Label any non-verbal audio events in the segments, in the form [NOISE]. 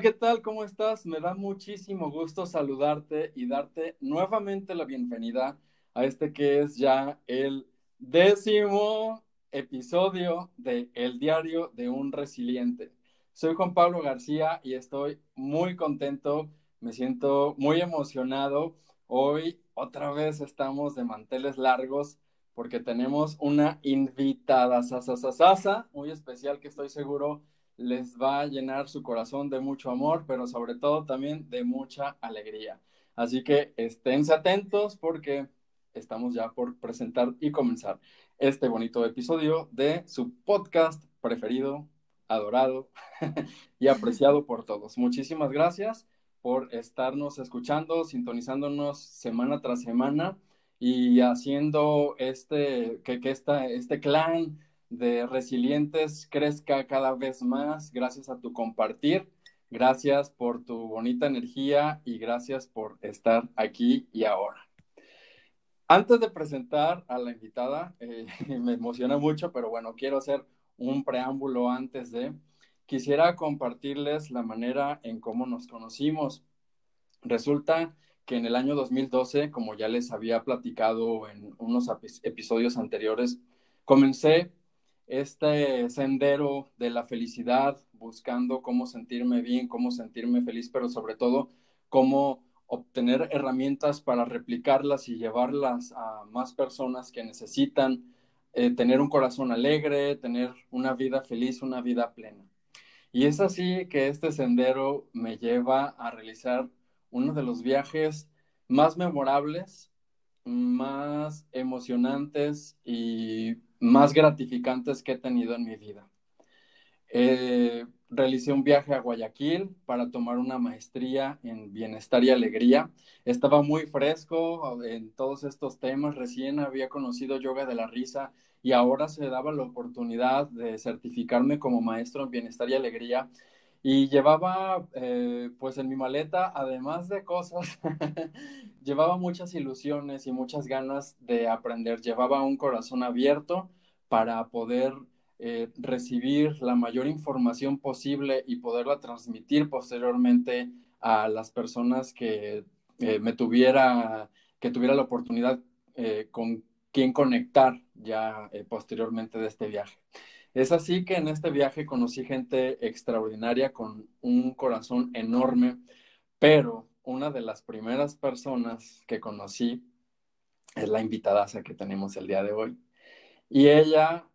¿qué tal? ¿Cómo estás? Me da muchísimo gusto saludarte y darte nuevamente la bienvenida a este que es ya el décimo episodio de El Diario de un Resiliente. Soy Juan Pablo García y estoy muy contento, me siento muy emocionado. Hoy otra vez estamos de manteles largos porque tenemos una invitada sasa, muy especial que estoy seguro les va a llenar su corazón de mucho amor, pero sobre todo también de mucha alegría. Así que esténse atentos porque estamos ya por presentar y comenzar este bonito episodio de su podcast preferido, adorado [LAUGHS] y apreciado por todos. Muchísimas gracias por estarnos escuchando, sintonizándonos semana tras semana y haciendo este, que, que este clan de resilientes crezca cada vez más gracias a tu compartir. Gracias por tu bonita energía y gracias por estar aquí y ahora. Antes de presentar a la invitada, eh, [LAUGHS] me emociona mucho, pero bueno, quiero hacer un preámbulo antes de, quisiera compartirles la manera en cómo nos conocimos. Resulta que en el año 2012, como ya les había platicado en unos episodios anteriores, comencé este sendero de la felicidad, buscando cómo sentirme bien, cómo sentirme feliz, pero sobre todo cómo obtener herramientas para replicarlas y llevarlas a más personas que necesitan eh, tener un corazón alegre, tener una vida feliz, una vida plena. Y es así que este sendero me lleva a realizar uno de los viajes más memorables, más emocionantes y más gratificantes que he tenido en mi vida. Eh, realicé un viaje a Guayaquil para tomar una maestría en bienestar y alegría. Estaba muy fresco en todos estos temas, recién había conocido yoga de la risa y ahora se daba la oportunidad de certificarme como maestro en bienestar y alegría. Y llevaba, eh, pues en mi maleta, además de cosas, [LAUGHS] llevaba muchas ilusiones y muchas ganas de aprender. Llevaba un corazón abierto para poder eh, recibir la mayor información posible y poderla transmitir posteriormente a las personas que eh, me tuviera, que tuviera la oportunidad con quien conectar ya posteriormente de este viaje. Es así que en este viaje conocí gente extraordinaria con un corazón enorme, pero una de las primeras personas que conocí es la invitada que tenemos el día de hoy. Y ella,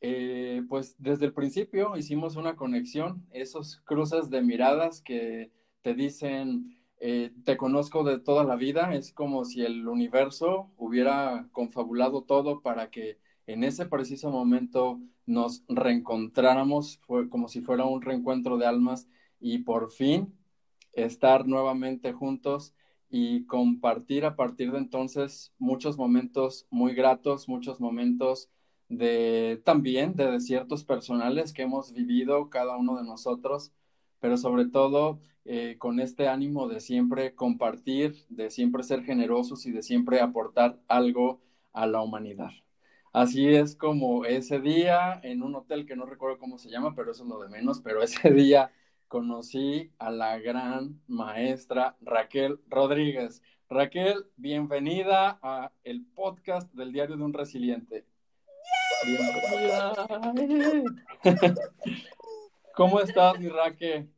eh, pues desde el principio hicimos una conexión, esos cruces de miradas que te dicen, eh, te conozco de toda la vida, es como si el universo hubiera confabulado todo para que en ese preciso momento nos reencontráramos, como si fuera un reencuentro de almas y por fin estar nuevamente juntos y compartir a partir de entonces muchos momentos muy gratos, muchos momentos de también de desiertos personales que hemos vivido cada uno de nosotros, pero sobre todo eh, con este ánimo de siempre compartir, de siempre ser generosos y de siempre aportar algo a la humanidad. Así es como ese día en un hotel que no recuerdo cómo se llama, pero eso es lo de menos, pero [LAUGHS] ese día conocí a la gran maestra Raquel Rodríguez. Raquel, bienvenida a el podcast del Diario de un Resiliente. Bienvenida. [LAUGHS] ¿Cómo estás, mi Raquel?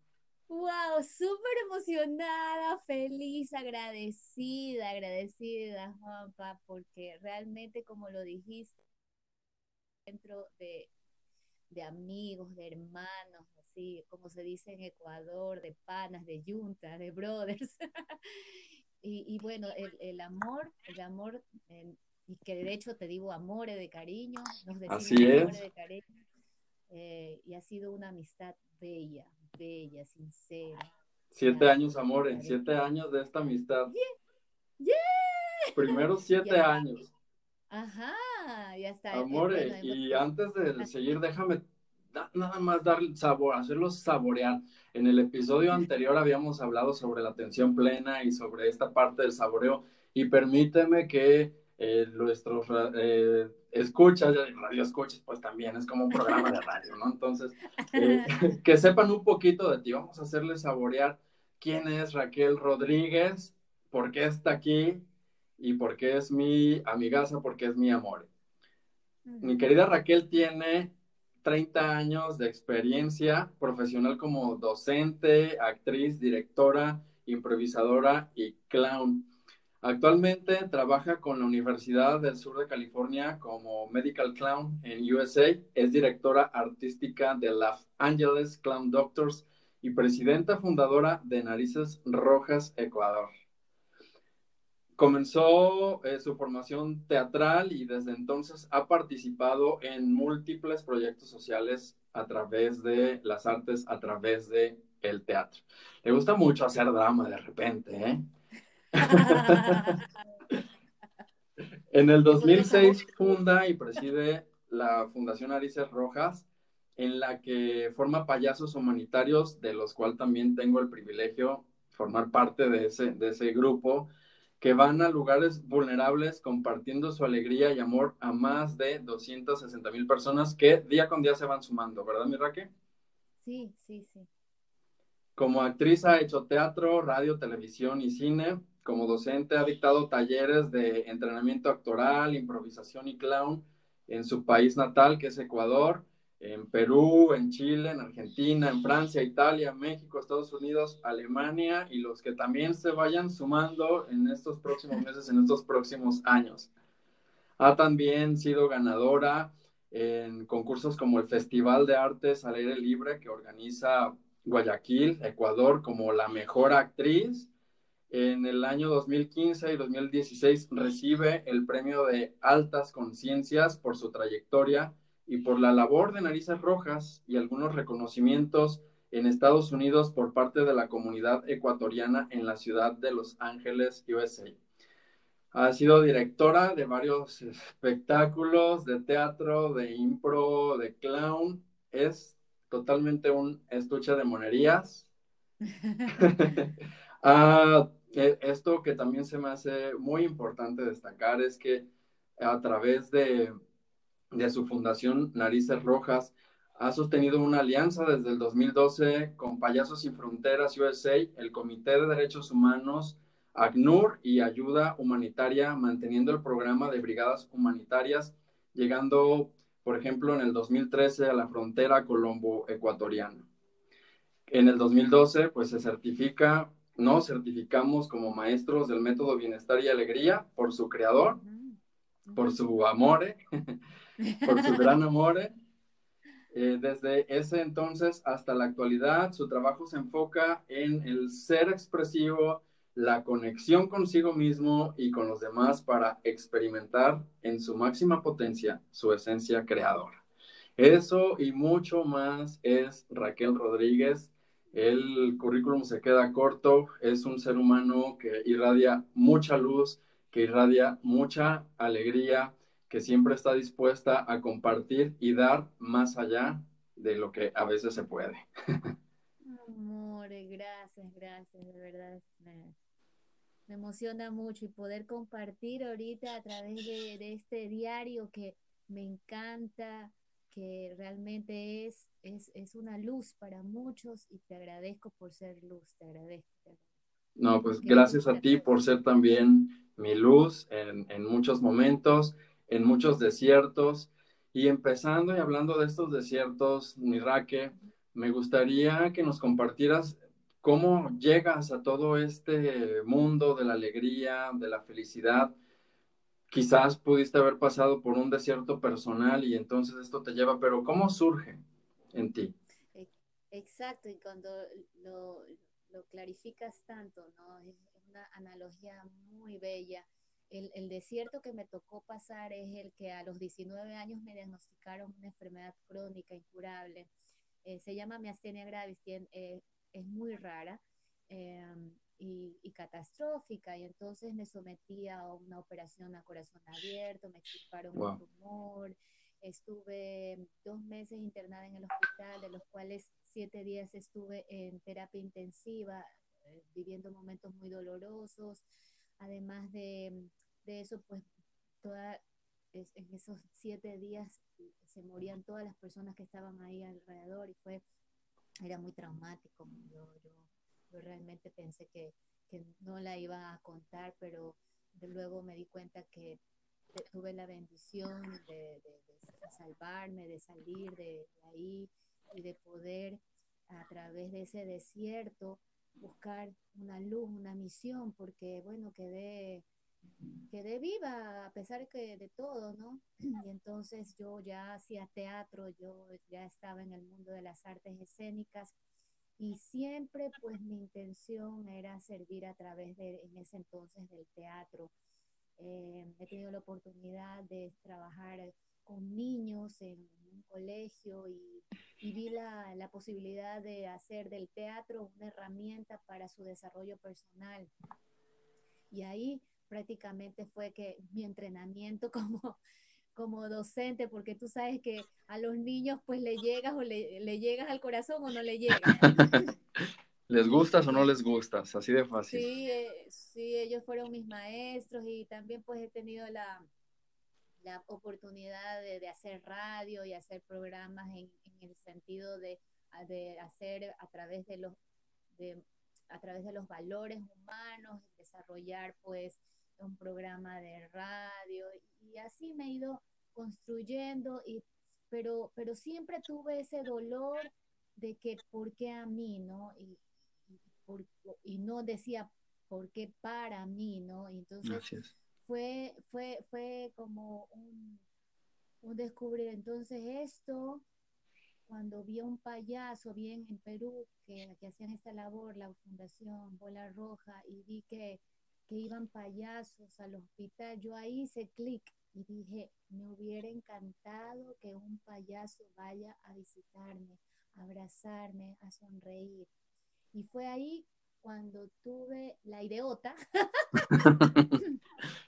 Wow, súper emocionada, feliz, agradecida, agradecida, Juanpa, porque realmente, como lo dijiste, dentro de, amigos, de hermanos, así como se dice en Ecuador, de panas, de yunta, de brothers. [LAUGHS] y, bueno, el, amor, el amor, y que de hecho te digo amores de cariño, nos así es. de cariño, eh, y ha sido una amistad bella, bella, sincera. Siete años, amores, siete años de esta amistad. Yeah. Primeros [LAUGHS] siete años. Ajá, ya está. Amore, y antes de seguir, déjame nada más dar sabor, hacerlos saborear. En el episodio anterior habíamos hablado sobre la atención plena y sobre esta parte del saboreo y permíteme que eh, nuestros eh, escuchas, radio escuchas, pues también es como un programa de radio, ¿no? Entonces, eh, [LAUGHS] [LAUGHS] que sepan un poquito de ti. Vamos a hacerles saborear quién es Raquel Rodríguez, por qué está aquí y por qué es mi amigaza, por qué es mi amor. Mi querida Raquel tiene 30 años de experiencia profesional como docente, actriz, directora, improvisadora y clown. Actualmente trabaja con la Universidad del Sur de California como Medical Clown en USA. Es directora artística de Los Angeles Clown Doctors y presidenta fundadora de Narices Rojas Ecuador. Comenzó eh, su formación teatral y desde entonces ha participado en múltiples proyectos sociales a través de las artes, a través de el teatro. Le gusta mucho hacer drama de repente, ¿eh? [LAUGHS] en el 2006 funda y preside la Fundación Arices Rojas, en la que forma payasos humanitarios, de los cuales también tengo el privilegio formar parte de ese, de ese grupo, que van a lugares vulnerables compartiendo su alegría y amor a más de 260 mil personas que día con día se van sumando, ¿verdad, mi Raque? Sí, sí, sí. Como actriz ha hecho teatro, radio, televisión y cine. Como docente ha dictado talleres de entrenamiento actoral, improvisación y clown en su país natal, que es Ecuador, en Perú, en Chile, en Argentina, en Francia, Italia, México, Estados Unidos, Alemania y los que también se vayan sumando en estos próximos meses, en estos próximos años. Ha también sido ganadora en concursos como el Festival de Artes al Aire Libre que organiza Guayaquil, Ecuador, como la mejor actriz. En el año 2015 y 2016 recibe el premio de Altas Conciencias por su trayectoria y por la labor de Narices Rojas y algunos reconocimientos en Estados Unidos por parte de la comunidad ecuatoriana en la ciudad de Los Ángeles, USA. Ha sido directora de varios espectáculos de teatro, de impro, de clown. Es totalmente un estuche de monerías. [LAUGHS] [LAUGHS] Ah, e, esto que también se me hace muy importante destacar es que a través de, de su fundación Narices Rojas ha sostenido una alianza desde el 2012 con Payasos Sin Fronteras USA, el Comité de Derechos Humanos, ACNUR y Ayuda Humanitaria, manteniendo el programa de brigadas humanitarias, llegando por ejemplo, en el 2013 a la frontera colombo-ecuatoriana. En el 2012, pues se certifica, nos certificamos como maestros del método Bienestar y Alegría por su creador, por su amore, [LAUGHS] por su gran amore. Eh, desde ese entonces hasta la actualidad, su trabajo se enfoca en el ser expresivo, la conexión consigo mismo y con los demás para experimentar en su máxima potencia su esencia creadora. Eso y mucho más es Raquel Rodríguez. El currículum se queda corto, es un ser humano que irradia mucha luz, que irradia mucha alegría, que siempre está dispuesta a compartir y dar más allá de lo que a veces se puede. Amor, gracias, gracias, de verdad me emociona mucho y poder compartir ahorita a través de, este diario que me encanta, que realmente es, es, una luz para muchos y te agradezco por ser luz, te agradezco. No, pues gracias a ti por ser también mi luz en, en muchos momentos, en muchos desiertos. Y empezando y hablando de estos desiertos, Miraque, me gustaría que nos compartieras ¿Cómo llegas a todo este mundo de la alegría, de la felicidad? Quizás pudiste haber pasado por un desierto personal y entonces esto te lleva, pero ¿cómo surge en ti? Exacto, y cuando lo, clarificas tanto, ¿no? Es una analogía muy bella. El, desierto que me tocó pasar es el que a los 19 años me diagnosticaron una enfermedad crónica incurable. Eh, se llama miastenia gravis, eh, es muy rara em, y, catastrófica. Y entonces me sometí a una operación a corazón abierto, me extirparon un tumor. Estuve dos meses internada en el hospital, de los cuales siete días estuve en terapia intensiva, eh, viviendo momentos muy dolorosos. Además de, eso, pues toda, en esos siete días se morían todas las personas que estaban ahí alrededor y fue, era muy traumático. Yo, yo, realmente pensé que, que no la iba a contar, pero luego me di cuenta que tuve la bendición de, salvarme, de salir de, ahí y de poder a través de ese desierto buscar una luz, una misión, porque bueno, quedé, quedé viva a pesar que de todo, ¿no? [CLEARS THROAT] Y entonces yo ya hacía teatro, yo ya estaba en el mundo de las artes escénicas y siempre pues mi intención era servir a través de, en ese entonces del teatro. Eh, he tenido la oportunidad de trabajar con niños en un colegio y, vi la, la, posibilidad de hacer del teatro una herramienta para su desarrollo personal. Y ahí prácticamente fue que mi entrenamiento [LAUGHS] como, como docente, porque tú sabes que a los niños pues le llegas o le, le llegas al corazón o no le llegas. [LAUGHS] ¿Les gustas o no les gustas? Así de fácil. Sí, eh, sí, ellos fueron mis maestros y también pues he tenido la, la oportunidad de, hacer radio y hacer programas en, el sentido de, de, hacer a través de los de, a través de los valores humanos, desarrollar pues un programa de radio y así me he ido construyendo y pero pero siempre tuve ese dolor de que por qué a mí, ¿no? Y, y no decía por qué para mí, ¿no? Y entonces fue, fue, fue como un, un descubrir. Entonces esto, cuando vi a un payaso, bien en Perú, que, que hacían esta labor, la Fundación Bola Roja, y vi que, que iban payasos al hospital, yo ahí hice clic y dije, me hubiera encantado que un payaso vaya a visitarme, a abrazarme, a sonreír. Y fue ahí cuando tuve la ideota. [LAUGHS] [LAUGHS]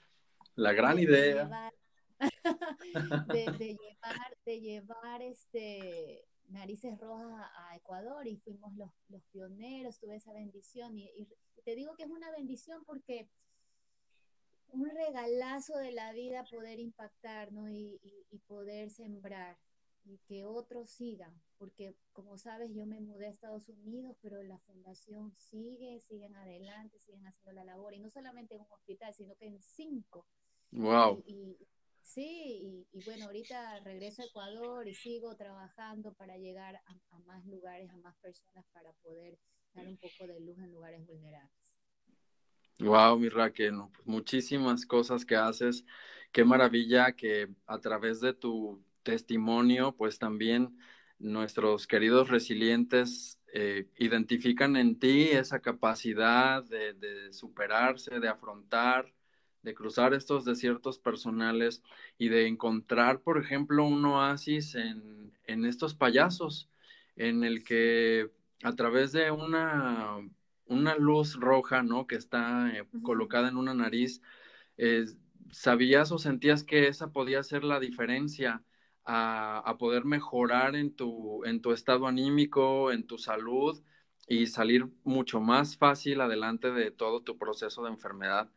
la gran idea. [LAUGHS] de, [LAUGHS] llevar, de llevar este narices rojas a Ecuador y fuimos los, pioneros, tuve esa bendición y, te digo que es una bendición porque un regalazo de la vida poder impactar ¿no? y, y poder sembrar y que otros sigan, porque como sabes, yo me mudé a Estados Unidos, pero la fundación sigue, siguen adelante, siguen haciendo la labor, y no solamente en un hospital, sino que en cinco. Wow. Y, sí, y, bueno, ahorita regreso a Ecuador y sigo trabajando para llegar a, más lugares, a más personas, para poder dar un poco de luz en lugares vulnerables. Wow, mi Raquel, pues muchísimas cosas que haces. Qué maravilla que a través de tu testimonio, pues también nuestros queridos resilientes eh, identifican en ti esa capacidad de, superarse, de afrontar, de cruzar estos desiertos personales y de encontrar, por ejemplo, un oasis en, estos payasos, en el que a través de una, una luz roja, ¿no? Que está eh, colocada en una nariz, eh, sabías o sentías que esa podía ser la diferencia a, poder mejorar en tu, en tu estado anímico, en tu salud y salir mucho más fácil adelante de todo tu proceso de enfermedad.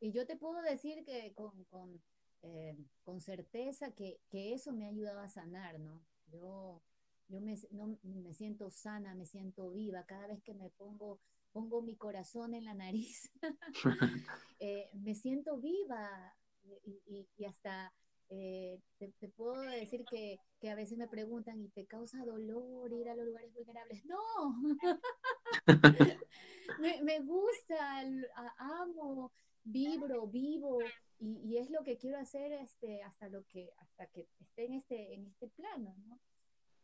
Y yo te puedo decir que con, con, eh, con certeza que, que, eso me ha ayudado a sanar, ¿no? Yo, yo me, no, me siento sana, me siento viva. Cada vez que me pongo, pongo mi corazón en la nariz, [LAUGHS] [LAUGHS] eh, me siento viva, y, hasta eh, te, puedo decir que, a veces me preguntan, ¿y te causa dolor ir a los lugares vulnerables? No, [LAUGHS] me, gusta, amo, vibro, vivo, y, es lo que quiero hacer este, hasta, lo que, hasta que esté en este, en este plano, ¿no?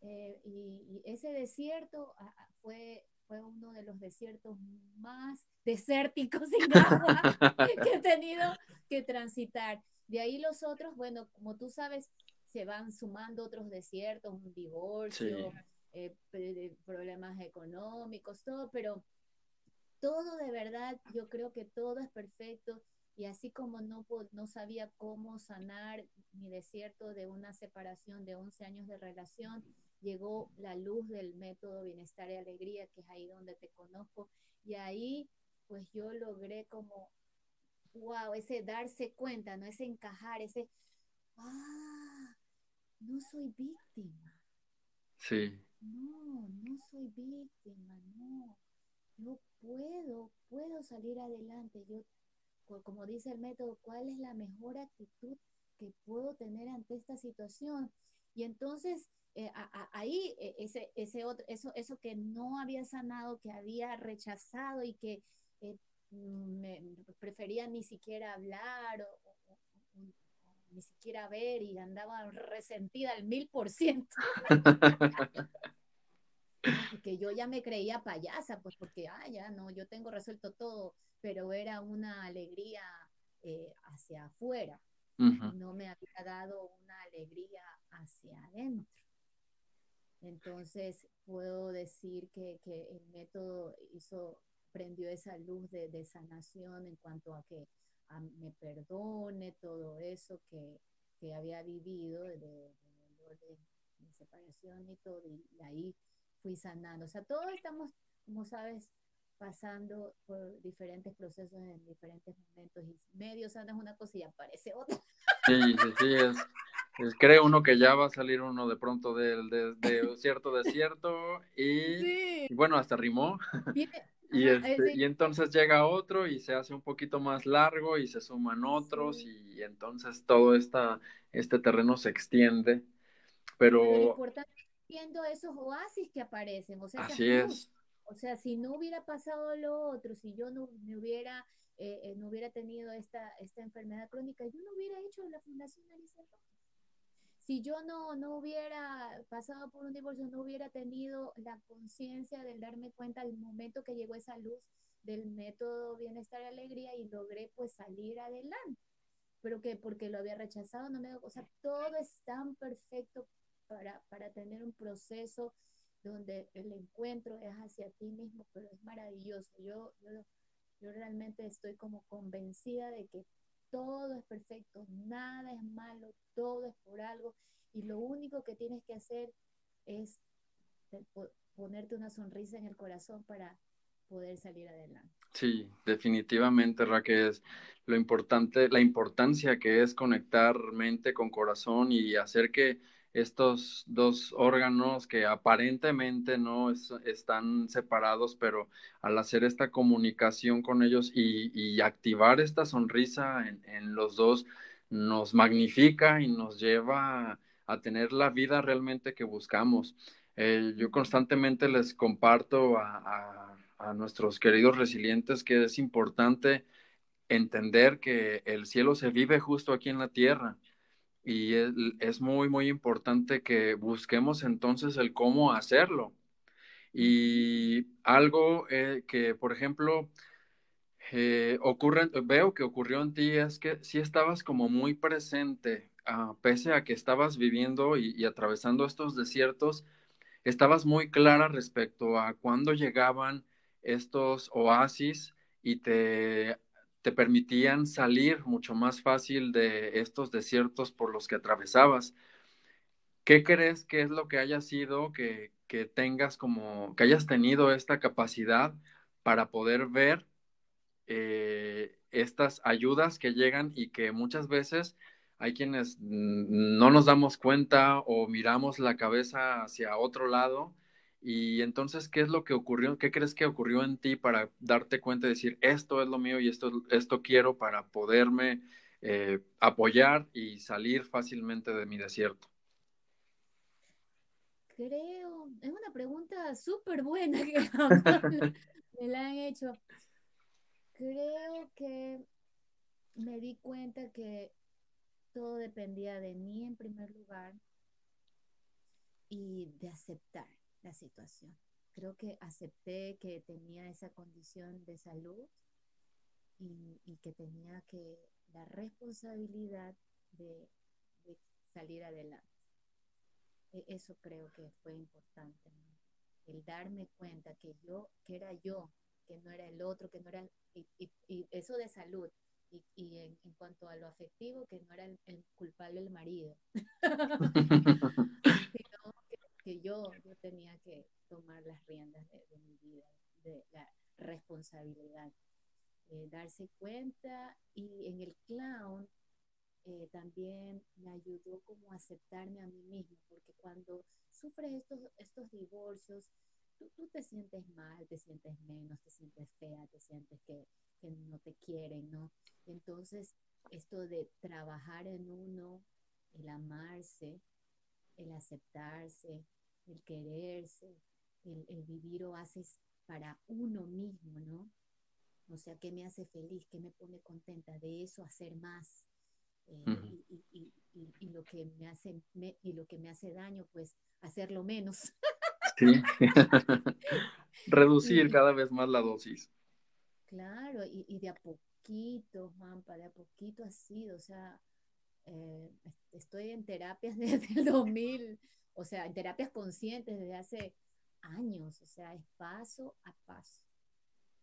Eh, y, ese desierto fue, fue uno de los desiertos más desérticos [LAUGHS] sin agua que he tenido que transitar. De ahí los otros, bueno, como tú sabes, se van sumando otros desiertos, un divorcio, eh, problemas económicos, todo, pero todo de verdad, yo creo que todo es perfecto y así como no, no sabía cómo sanar mi desierto de una separación de 11 años de relación, llegó la luz del método Bienestar y Alegría, que es ahí donde te conozco, y ahí pues yo logré como wow, ese darse cuenta, ¿no? Ese encajar, ese, ah, no soy víctima. Sí. No, no soy víctima, no. Yo puedo, puedo salir adelante. Yo, como dice el método, ¿cuál es la mejor actitud que puedo tener ante esta situación? Y entonces eh, ahí eh, ese, ese otro, eso, eso que no había sanado, que había rechazado y que eh, me, prefería ni siquiera hablar o, ni siquiera ver y andaba resentida al mil por ciento. [LAUGHS] que yo ya me creía payasa, pues porque, ah, ya no, yo tengo resuelto todo, pero era una alegría hacia afuera, no me había dado una alegría hacia adentro. Entonces, puedo decir que, el método hizo, prendió esa luz de, sanación en cuanto a que me perdone todo eso que, había vivido de, de, de, separación y todo, y ahí fui sanando. O sea, todos estamos, como sabes, pasando por diferentes procesos en diferentes momentos y medio una cosa y aparece otra. Sí, sí, sí, es, cree uno que ya va a salir uno de pronto del de, cierto desierto y, bueno, hasta rimó. Y, este, y entonces llega otro y se hace un poquito más largo y se suman otros y, entonces todo esta, este terreno se extiende. Pero, lo importante es viendo esos oasis que aparecen, o sea, así es. O sea, si no hubiera pasado lo otro, si yo no me hubiera, eh, eh, no hubiera tenido esta, esta enfermedad crónica, yo no hubiera hecho la Fundación Alicia si yo no, no hubiera pasado por un divorcio, no hubiera tenido la conciencia del darme cuenta al momento que llegó esa luz del método bienestar y alegría y logré pues salir adelante. Pero que porque lo había rechazado, no me o sea, todo es tan perfecto para, para tener un proceso donde el encuentro es hacia ti mismo, pero es maravilloso. Yo, yo, yo realmente estoy como convencida de que todo es perfecto, nada es malo, todo es por algo y lo único que tienes que hacer es ponerte una sonrisa en el corazón para poder salir adelante. Sí, definitivamente, Raquel, lo importante, la importancia que es conectar mente con corazón y hacer que estos dos órganos que aparentemente no están separados, pero al hacer esta comunicación con ellos y, activar esta sonrisa en, los dos, nos magnifica y nos lleva a, tener la vida realmente que buscamos. Eh, yo constantemente les comparto a, a nuestros queridos resilientes que es importante entender que el cielo se vive justo aquí en la tierra y es, muy, muy importante que busquemos entonces el cómo hacerlo. Y algo eh, que, por ejemplo, eh, ocurre, veo que ocurrió en ti es que sí estabas como muy presente, ah, pese a que estabas viviendo y, y, atravesando estos desiertos, estabas muy clara respecto a cuándo llegaban estos oasis y te te permitían salir mucho más fácil de estos desiertos por los que atravesabas. ¿Qué crees que es lo que haya sido que, tengas como, que hayas tenido esta capacidad para poder ver eh, estas ayudas que llegan y que muchas veces hay quienes no nos damos cuenta o miramos la cabeza hacia otro lado y entonces, ¿qué es lo que ocurrió? ¿Qué crees que ocurrió en ti para darte cuenta y decir, esto es lo mío y esto, esto quiero para poderme eh, apoyar y salir fácilmente de mi desierto? Creo, es una pregunta súper buena que [LAUGHS] me la han hecho. Creo que me di cuenta que todo dependía de mí en primer lugar y de aceptar la situación. Creo que acepté que tenía esa condición de salud y, que tenía que la responsabilidad de, salir adelante. E, eso creo que fue importante, el darme cuenta que yo, que era yo, que no era el otro, que no era, y, eso de salud, y, en, cuanto a lo afectivo, que no era el, el culpable el marido, [LAUGHS] [LAUGHS] que yo, yo tenía que tomar las riendas de, mi vida, de la responsabilidad. eh, darse cuenta y en el clown eh, también me ayudó como a aceptarme a mí mismo, porque cuando sufres estos, estos divorcios, tú, tú, te sientes mal, te sientes menos, te sientes fea, te sientes que, que no te quieren, ¿no? Entonces, esto de trabajar en uno, el amarse, el aceptarse, el quererse, el, el vivir oasis para uno mismo, ¿no? O sea, ¿qué me hace feliz? ¿Qué me pone contenta? De eso hacer más. Eh, y, y, y, y, lo que me hace me, y lo que me hace daño, pues hacerlo menos. Sí. [LAUGHS] Reducir cada vez más la dosis. Claro, y, de a poquito, Juanpa, de a poquito ha sido, o sea, eh, estoy en terapias [LAUGHS] desde el 2000, o sea, en terapias conscientes desde hace años, o sea, es paso a paso.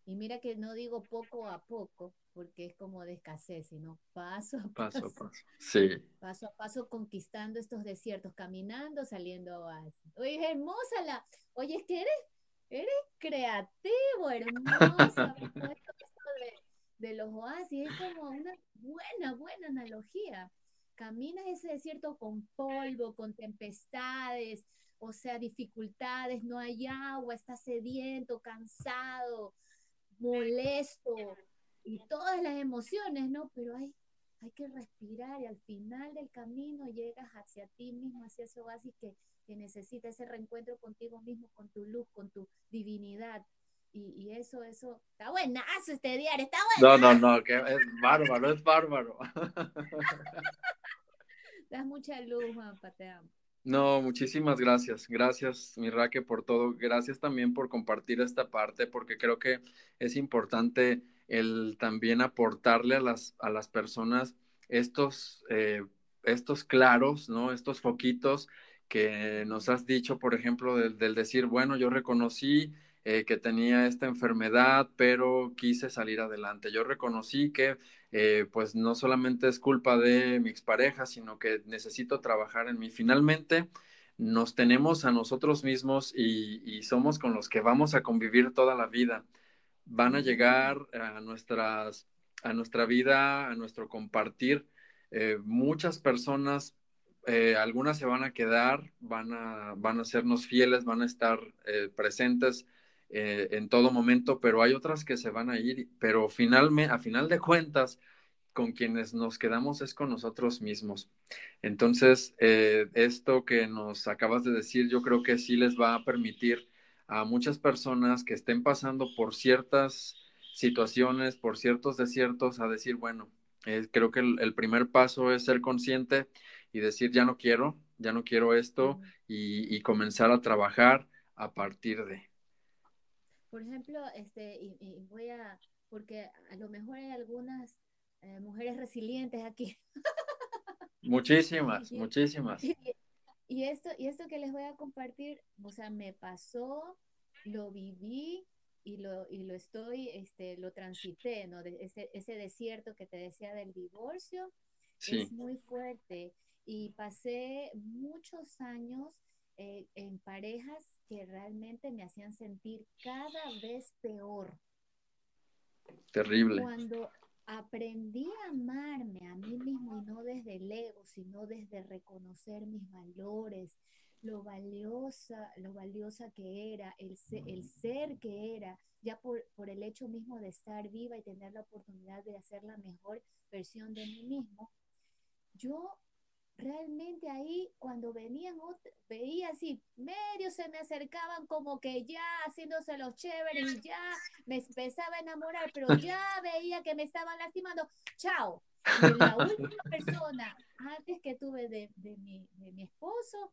Y mira que no digo poco a poco, porque es como de escasez, sino paso a paso. Paso a paso, sí. Paso a paso conquistando estos desiertos, caminando, saliendo a oasis. Oye, es hermosa la... Oye, es que eres, eres creativo, hermosa. [LAUGHS] de, de los oasis, es como una buena, buena analogía. Caminas ese desierto con polvo, con tempestades, o sea, dificultades, no hay agua, estás sediento, cansado, molesto y todas las emociones, ¿no? Pero hay, hay que respirar y al final del camino llegas hacia ti mismo, hacia ese oasis que, que necesita ese reencuentro contigo mismo, con tu luz, con tu divinidad. Y, y, eso, eso, está buenazo este diario, está bueno. No, no, no, que es bárbaro, es bárbaro. [LAUGHS] das mucha luz, Juanpa, te amo. No, muchísimas gracias. Gracias, mi Raque, por todo. Gracias también por compartir esta parte, porque creo que es importante el también aportarle a las, a las personas estos, eh, estos claros, ¿no? Estos foquitos que nos has dicho, por ejemplo, del, del decir, bueno, yo reconocí eh, que tenía esta enfermedad, pero quise salir adelante. Yo reconocí que eh, pues no solamente es culpa de mi expareja, sino que necesito trabajar en mí. Finalmente, nos tenemos a nosotros mismos y, somos con los que vamos a convivir toda la vida. Van a llegar a, nuestras, a nuestra vida, a nuestro compartir. Eh, muchas personas algunas se van a quedar, van a, van a sernos fieles, van a estar presentes eh, en todo momento, pero hay otras que se van a ir, pero finalmente, a final de cuentas, con quienes nos quedamos es con nosotros mismos. Entonces, eh, esto que nos acabas de decir, yo creo que sí les va a permitir a muchas personas que estén pasando por ciertas situaciones, por ciertos desiertos, a decir, bueno, eh, creo que el, el, primer paso es ser consciente y decir, ya no quiero, ya no quiero esto, y, y comenzar a trabajar a partir de. Por ejemplo, este, y, y voy a, porque a lo mejor hay algunas eh, mujeres resilientes aquí. [LAUGHS] Muchísimas, y, muchísimas. Y, y, esto, y esto que les voy a compartir, o sea, me pasó, lo viví y lo, y lo estoy, este, lo transité, ¿no? De ese, ese desierto que te decía del divorcio, sí. es muy fuerte. Y pasé muchos años eh, en parejas que realmente me hacían sentir cada vez peor. Terrible. Cuando aprendí a amarme a mí mismo y no desde el ego, sino desde reconocer mis valores, lo valiosa, lo valiosa que era, el ser, el ser que era, ya por, por el hecho mismo de estar viva y tener la oportunidad de hacer la mejor versión de mí mismo, yo realmente ahí cuando venían, veía así, medio se me acercaban como que ya haciéndose los chéveres y ya me empezaba a enamorar, pero [LAUGHS] ya veía que me estaban lastimando. Chao. Y la última persona antes que tuve de, de, mi, de mi esposo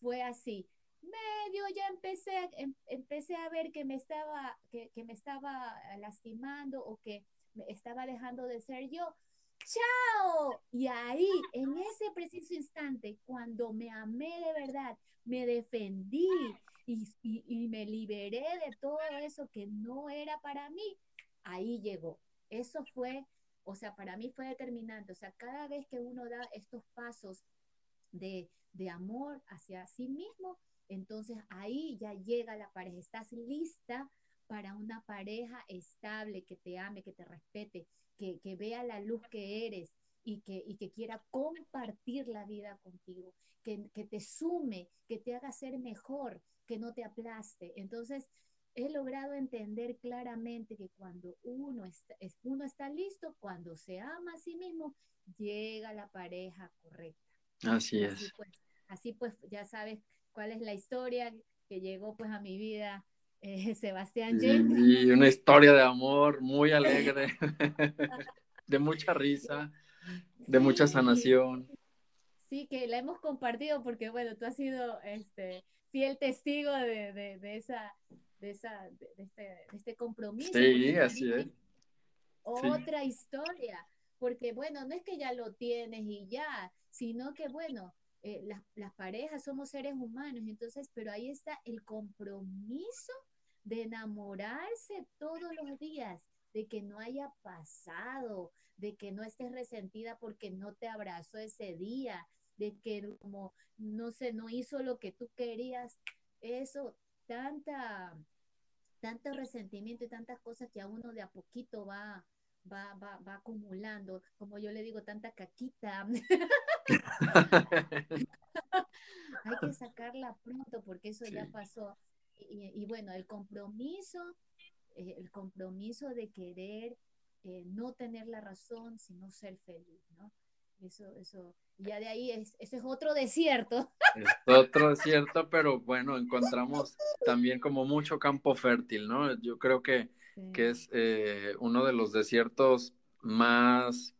fue así. Medio ya empecé, em, empecé a ver que me estaba, que, que me estaba lastimando o que me estaba dejando de ser yo chao. Y ahí, en ese preciso instante, cuando me amé de verdad, me defendí y, y, me liberé de todo eso que no era para mí, ahí llegó. Eso fue, o sea, para mí fue determinante. O sea, cada vez que uno da estos pasos de, de amor hacia sí mismo, entonces ahí ya llega la pareja. Estás lista para una pareja estable, que te ame, que te respete, que, que vea la luz que eres y que, y que quiera compartir la vida contigo, que, que te sume, que te haga ser mejor, que no te aplaste. Entonces, he logrado entender claramente que cuando uno está, uno está listo, cuando se ama a sí mismo, llega la pareja correcta. Así es. pues, así pues ya sabes cuál es la historia que llegó pues a mi vida eh, Sebastián Y una historia de amor muy alegre, [LAUGHS] de mucha risa, de mucha sanación. Sí, que la hemos compartido porque, bueno, tú has sido este, fiel testigo de, de, esa, de, esa, de, este, este compromiso. Sí, así es. Otra historia, porque, bueno, no es que ya lo tienes y ya, sino que, bueno, eh, las, las, parejas somos seres humanos, entonces, pero ahí está el compromiso de enamorarse todos los días, de que no haya pasado, de que no estés resentida porque no te abrazó ese día, de que como no sé, no hizo lo que tú querías, eso, tanta, tanto resentimiento y tantas cosas que a uno de a poquito va, va, va, va acumulando, como yo le digo, tanta caquita. [LAUGHS] [LAUGHS] Hay que sacarla pronto porque eso ya pasó. Y, bueno, el compromiso, eh, el compromiso de querer eh, no tener la razón, sino ser feliz, ¿no? Eso, eso, ya de ahí es, ese es otro desierto. Es otro desierto, pero bueno, encontramos también como mucho campo fértil, ¿no? Yo creo que, que es eh, uno de los desiertos más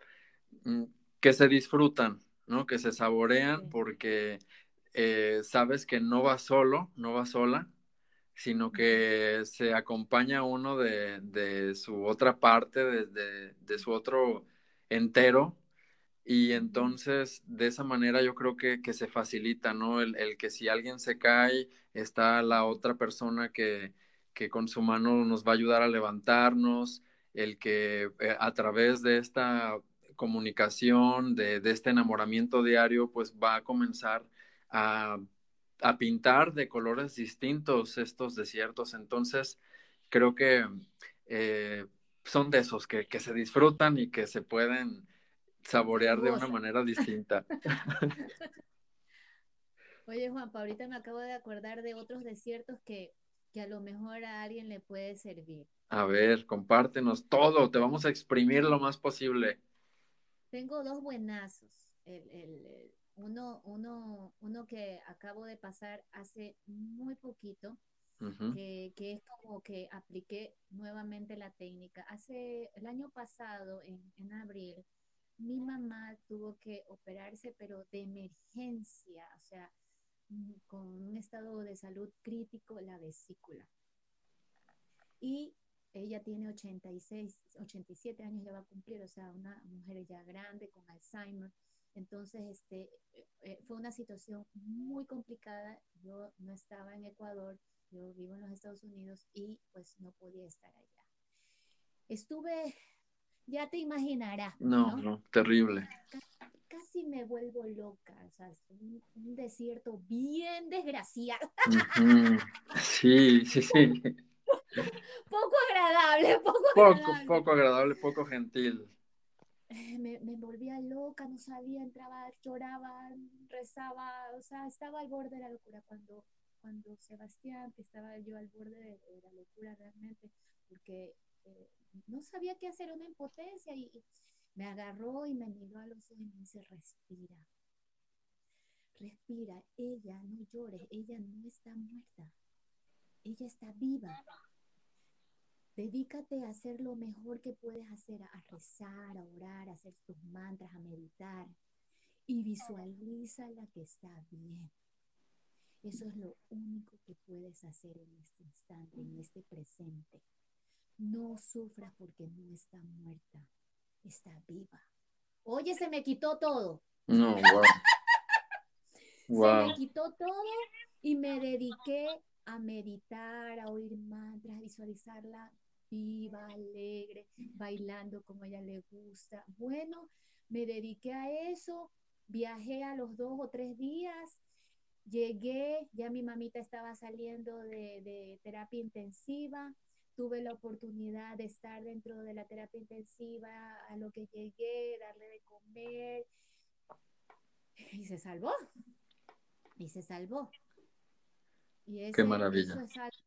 mm, que se disfrutan, ¿no? Que se saborean porque eh, sabes que no va solo, no va sola, sino que se acompaña uno de, de su otra parte, de, de su otro entero, y entonces, de esa manera yo creo que, se facilita, ¿no? El, que si alguien se cae, está la otra persona que, con su mano nos va a ayudar a levantarnos, el que eh, a través de esta comunicación, de, este enamoramiento diario, pues va a comenzar a, pintar de colores distintos estos desiertos. Entonces, creo que eh, son de esos que, que se disfrutan y que se pueden saborear de una manera distinta. [LAUGHS] [LAUGHS] Oye, Juan, ahorita me acabo de acordar de otros desiertos que, que a lo mejor a alguien le puede servir. A ver, compártenos todo, te vamos a exprimir lo más posible. Tengo dos buenazos. El, el, uno, uno, uno que acabo de pasar hace muy poquito, que, que, es como que apliqué nuevamente la técnica. Hace el año pasado, en, en abril, mi mamá tuvo que operarse, pero de emergencia, o sea, mm, con un estado de salud crítico, la vesícula. Y ella tiene 86, 87 años, ya va a cumplir, o sea, una mujer ya grande con Alzheimer. Entonces, este, eh, eh, fue una situación muy complicada. Yo no estaba en Ecuador, yo vivo en los Estados Unidos y pues no podía estar allá. Estuve ya te imaginarás. No, no, terrible. Casi me vuelvo loca, o sea, es un, desierto bien desgraciado. Sí, sí, sí. [LAUGHS] Poco agradable, poco, poco agradable. Poco agradable, poco gentil. [LAUGHS] Me, me, volvía loca, no sabía, entraba, lloraba, rezaba, o sea, estaba al borde de la locura cuando, cuando Sebastián, estaba yo al borde de, de la locura realmente, porque eh, no sabía qué hacer, una impotencia, y me agarró y me miró a los ojos y me dice, respira, respira, ella no llores, ella no está muerta, ella está viva. Dedícate a hacer lo mejor que puedes hacer, a rezar, a orar, a hacer tus mantras, a meditar y visualiza la que está bien. Eso es lo único que puedes hacer en este instante, en este presente. No sufra porque no está muerta, está viva. Oye, se me quitó todo. No, [LAUGHS] wow. Se me quitó todo y me dediqué a meditar, a oír mantras, a visualizarla viva, alegre, bailando como a ella le gusta. Bueno, me dediqué a eso, viajé a los dos o tres días, llegué, ya mi mamita estaba saliendo de, de terapia intensiva, tuve la oportunidad de estar dentro de la terapia intensiva, a lo que llegué, darle de comer, y se salvó. Y se salvó. Y Qué maravilla. Eso es algo,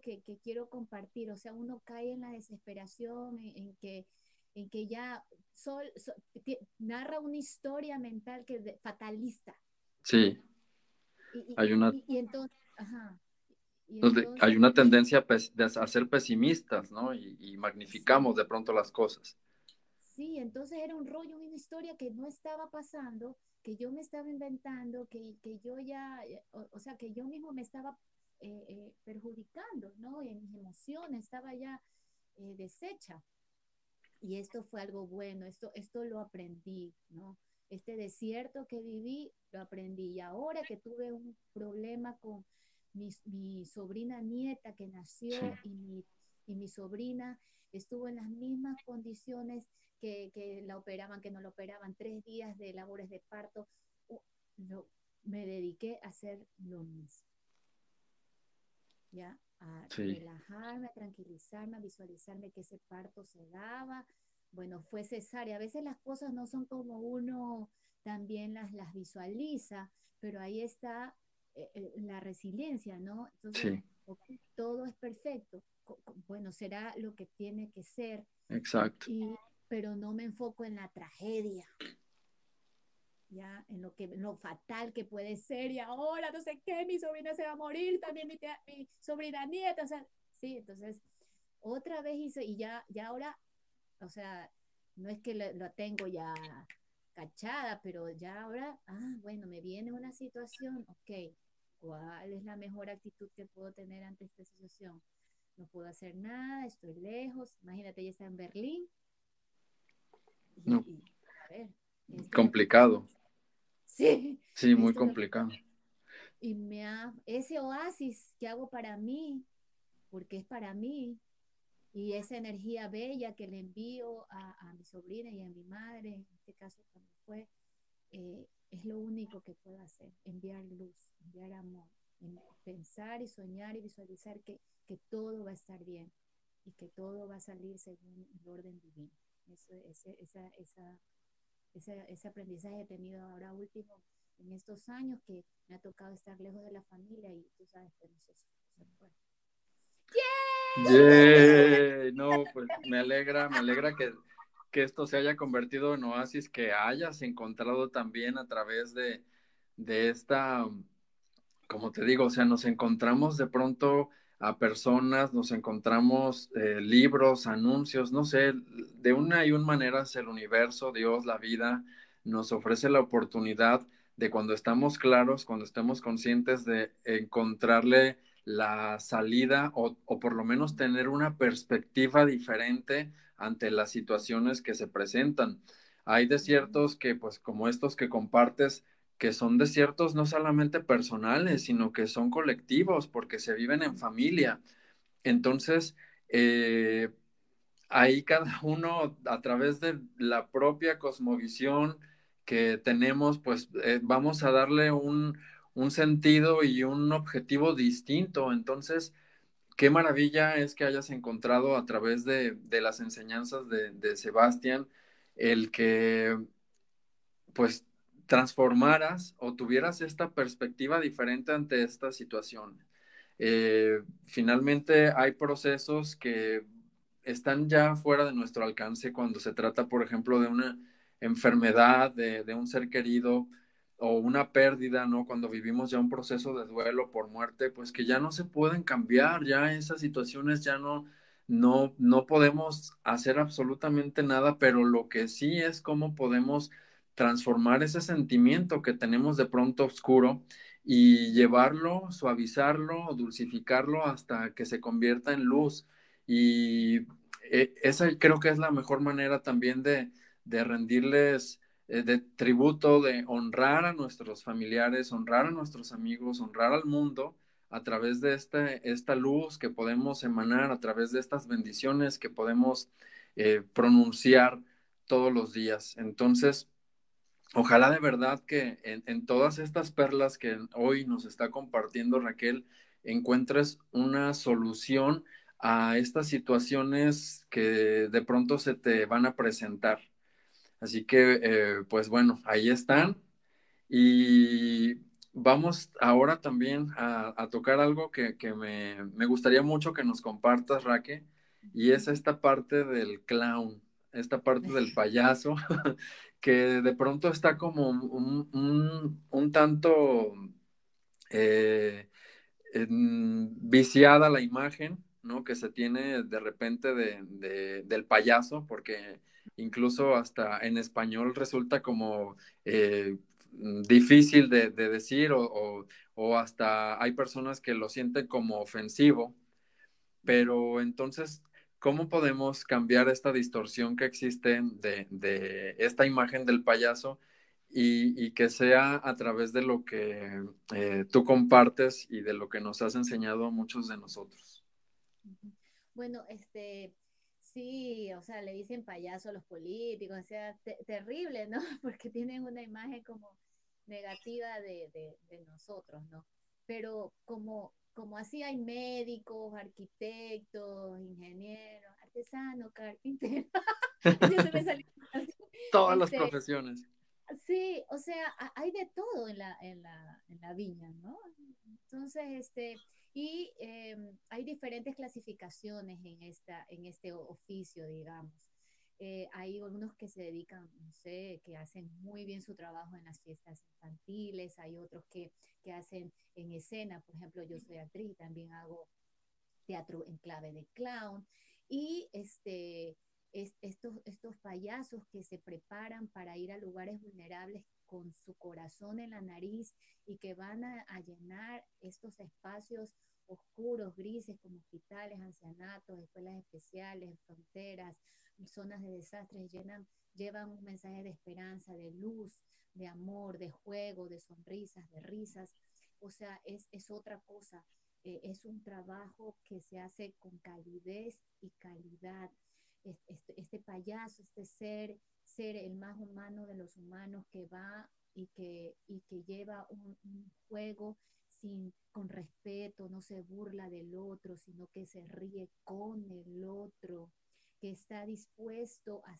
que, quiero compartir. O sea, uno cae en la desesperación, en, que, en que ya sol, narra una historia mental que es fatalista. Sí. hay una... entonces, hay una tendencia a ser pesimistas, ¿no? Y, magnificamos de pronto las cosas. Sí, entonces era un rollo, una historia que no estaba pasando, que yo me estaba inventando, que, yo ya, o, sea, que yo mismo me estaba eh, eh, perjudicando, ¿no? En mis emociones, estaba ya eh, deshecha. Y esto fue algo bueno, esto, esto lo aprendí, ¿no? Este desierto que viví, lo aprendí. Y ahora que tuve un problema con mi, sobrina nieta que nació y, mi, y mi sobrina estuvo en las mismas condiciones que, que, la operaban, que no la operaban, tres días de labores de parto, me dediqué a hacer lo mismo. ¿Ya? A relajarme, a tranquilizarme, a visualizarme que ese parto se daba. Bueno, fue cesárea. A veces las cosas no son como uno también las, las visualiza, pero ahí está eh, eh, la resiliencia, ¿no? Entonces, todo es perfecto. Bueno, será lo que tiene que ser. Exacto. pero no me enfoco en la tragedia. Ya, en lo que lo fatal que puede ser y ahora no sé qué, mi sobrina se va a morir, también mi, mi sobrina nieta, o sea, sí, entonces otra vez hice y ya ya ahora, o sea, no es que lo, lo tengo ya cachada, pero ya ahora, ah, bueno, me viene una situación, ok, ¿Cuál es la mejor actitud que puedo tener ante esta situación? No puedo hacer nada, estoy lejos. Imagínate, ella está en Berlín. no. complicado. Sí. Sí, muy complicado. Y me ha, ese oasis que hago para mí, porque es para mí, y esa energía bella que le envío a, mi sobrina y a mi madre, en este caso cuando fue, eh, es lo único que puedo hacer, enviar luz, enviar amor, pensar y soñar y visualizar que, todo va a estar bien y que todo va a salir según el orden divino. Eso, ese, esa, esa, ese aprendizaje he tenido ahora último en estos años que me ha tocado estar lejos de la familia y tú sabes que no se, ¡Yeah! No, pues me alegra, me alegra que que esto se haya convertido en oasis que hayas encontrado también a través de, de esta, como te digo, o sea, nos encontramos de pronto a personas, nos encontramos eh, libros, anuncios, no sé, de una y una manera el universo, Dios, la vida, nos ofrece la oportunidad de cuando estamos claros, cuando estemos conscientes de encontrarle la salida o, o por lo menos tener una perspectiva diferente ante las situaciones que se presentan. Hay desiertos que, pues como estos que compartes, que son desiertos no solamente personales, sino que son colectivos, porque se viven en familia. Entonces, eh, ahí cada uno, a través de la propia cosmovisión que tenemos, pues eh, vamos a darle un, un sentido y un objetivo distinto. Entonces, qué maravilla es que hayas encontrado a través de, las enseñanzas de, Sebastián el que pues transformaras o tuvieras esta perspectiva diferente ante esta situación. Eh, finalmente hay procesos que están ya fuera de nuestro alcance cuando se trata, por ejemplo, de una enfermedad de, de un ser querido o una pérdida, ¿no? Cuando vivimos ya un proceso de duelo por muerte, pues que ya no se pueden cambiar, ya esas situaciones ya no, no, no podemos hacer absolutamente nada, pero lo que sí es cómo podemos transformar ese sentimiento que tenemos de pronto oscuro y llevarlo, suavizarlo, dulcificarlo hasta que se convierta en luz. Y eh, esa creo que es la mejor manera también de, de rendirles eh, de tributo, de honrar a nuestros familiares, honrar a nuestros amigos, honrar al mundo a través de este, esta luz que podemos emanar, a través de estas bendiciones que podemos eh, pronunciar todos los días. Entonces, ojalá de verdad que en, en, todas estas perlas que hoy nos está compartiendo Raquel, encuentres una solución a estas situaciones que de pronto se te van a presentar. Así que, eh, pues bueno, ahí están. Y vamos ahora también a, tocar algo que, me, gustaría mucho que nos compartas, Raque, y es esta parte del clown, esta parte del payaso, [LAUGHS] que de pronto está como un, tanto eh, viciada la imagen, ¿no? Que se tiene de repente del payaso, porque incluso hasta en español resulta como eh, difícil de, decir o, hasta hay personas que lo sienten como ofensivo, pero entonces, ¿cómo podemos cambiar esta distorsión que existe de, esta imagen del payaso y, que sea a través de lo que eh, tú compartes y de lo que nos has enseñado muchos de nosotros? Bueno, este, Sí, o sea, le dicen payaso a los políticos, o sea, terrible, ¿no? [LAUGHS] Porque tienen una imagen como negativa de, nosotros, ¿no? Pero como, como así hay médicos, arquitectos, ingenieros, artesanos, carpinteros, [LAUGHS] [LAUGHS] todas las este, profesiones. Sí, o sea, hay de todo en la, en la, en la viña, ¿no? Entonces, este, y em, hay diferentes clasificaciones en, esta, en este oficio, digamos. Eh, hay algunos que se dedican, no sé, que hacen muy bien su trabajo en las fiestas infantiles, hay otros que, que hacen en escena, por ejemplo, yo soy actriz, también hago teatro en clave de clown, y este, estos, estos payasos que se preparan para ir a lugares vulnerables con su corazón en la nariz y que van a, a llenar estos espacios oscuros, grises, como hospitales, ancianatos, escuelas especiales, fronteras, zonas de desastres, llenan, llevan un mensaje de esperanza, de luz, de amor, de juego, de sonrisas, de risas. O sea, es, es otra cosa. Eh, es un trabajo que se hace con calidez y calidad. Este, este, payaso, este ser, ser el más humano de los humanos que va y que, y que lleva un, un juego sin, con respeto, no se burla del otro, sino que se ríe con el otro, que está dispuesto a,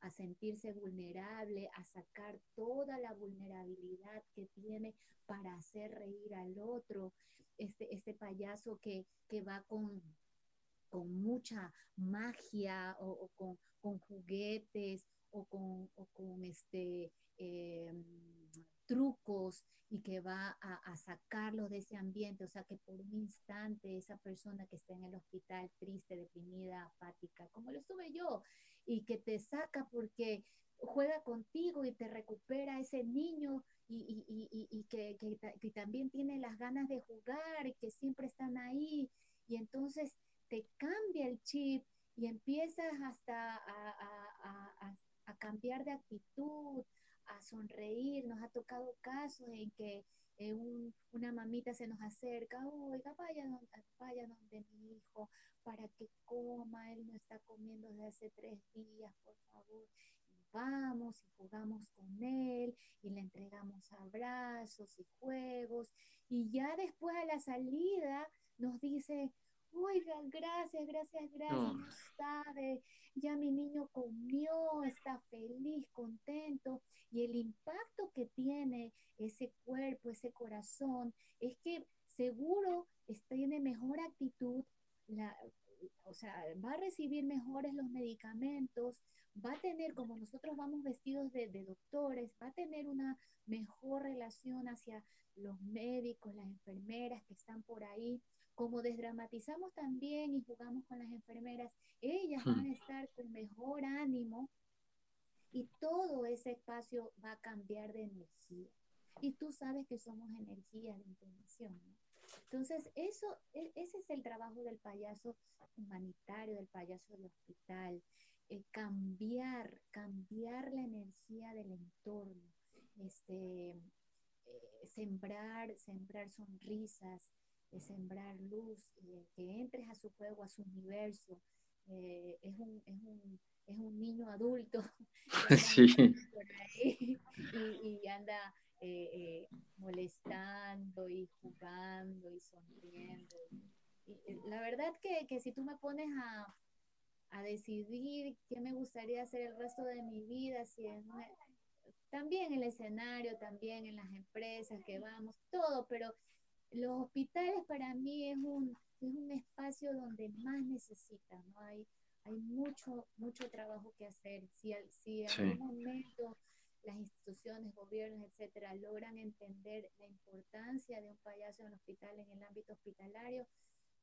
a, sentirse vulnerable, a sacar toda la vulnerabilidad que tiene para hacer reír al otro. Este, este payaso que, que va con, con mucha magia o, con, con, juguetes o con, o con este, em, trucos y que va a, a, sacarlos de ese ambiente, o sea que por un instante esa persona que está en el hospital triste, deprimida, apática, como lo estuve yo, y que te saca porque juega contigo y te recupera ese niño y, y, y, y que, que, que, también tiene las ganas de jugar y que siempre están ahí, y entonces te cambia el chip y empiezas hasta a, a, a, a cambiar de actitud, a sonreír. Nos ha tocado casos en que eh, una mamita se nos acerca, oiga, vaya donde, vaya donde mi hijo para que coma, él no está comiendo desde hace tres días, por favor. vamos y jugamos con él y le entregamos abrazos y juegos. Y ya después a la salida nos dice, oigan, gracias, gracias, gracias, no sabe, ya mi niño comió, está feliz, contento. Y el impacto que tiene ese cuerpo, ese corazón, es que seguro tiene mejor actitud, la, o sea, va a recibir mejores los medicamentos, va a tener, como nosotros vamos vestidos de, de, doctores, va a tener una mejor relación hacia los médicos, las enfermeras que están por ahí. Como desdramatizamos también y jugamos con las enfermeras, ellas van a estar con mejor ánimo y todo ese espacio va a cambiar de energía. Y tú sabes que somos energía de información. Entonces, eso, e, ese es el trabajo del payaso humanitario, del payaso del hospital. Eh, cambiar, cambiar la energía del entorno, este, eh, sembrar, sembrar sonrisas, eh, sembrar luz, que entres a su juego, a su universo. es, un, es, un, es un niño adulto [LAUGHS] sí. y, anda eh, eh, molestando y jugando y sonriendo. la verdad que, que si tú me pones a, a decidir qué me gustaría hacer el resto de mi vida, si es también en el escenario, también en las empresas que vamos, todo, pero los hospitales para mí es un, es un espacio donde más necesitan, ¿no? Hay, hay mucho, mucho trabajo que hacer. Si, si en algún momento las instituciones, gobiernos, etcétera, logran entender la importancia de un payaso en el hospital, en el ámbito hospitalario,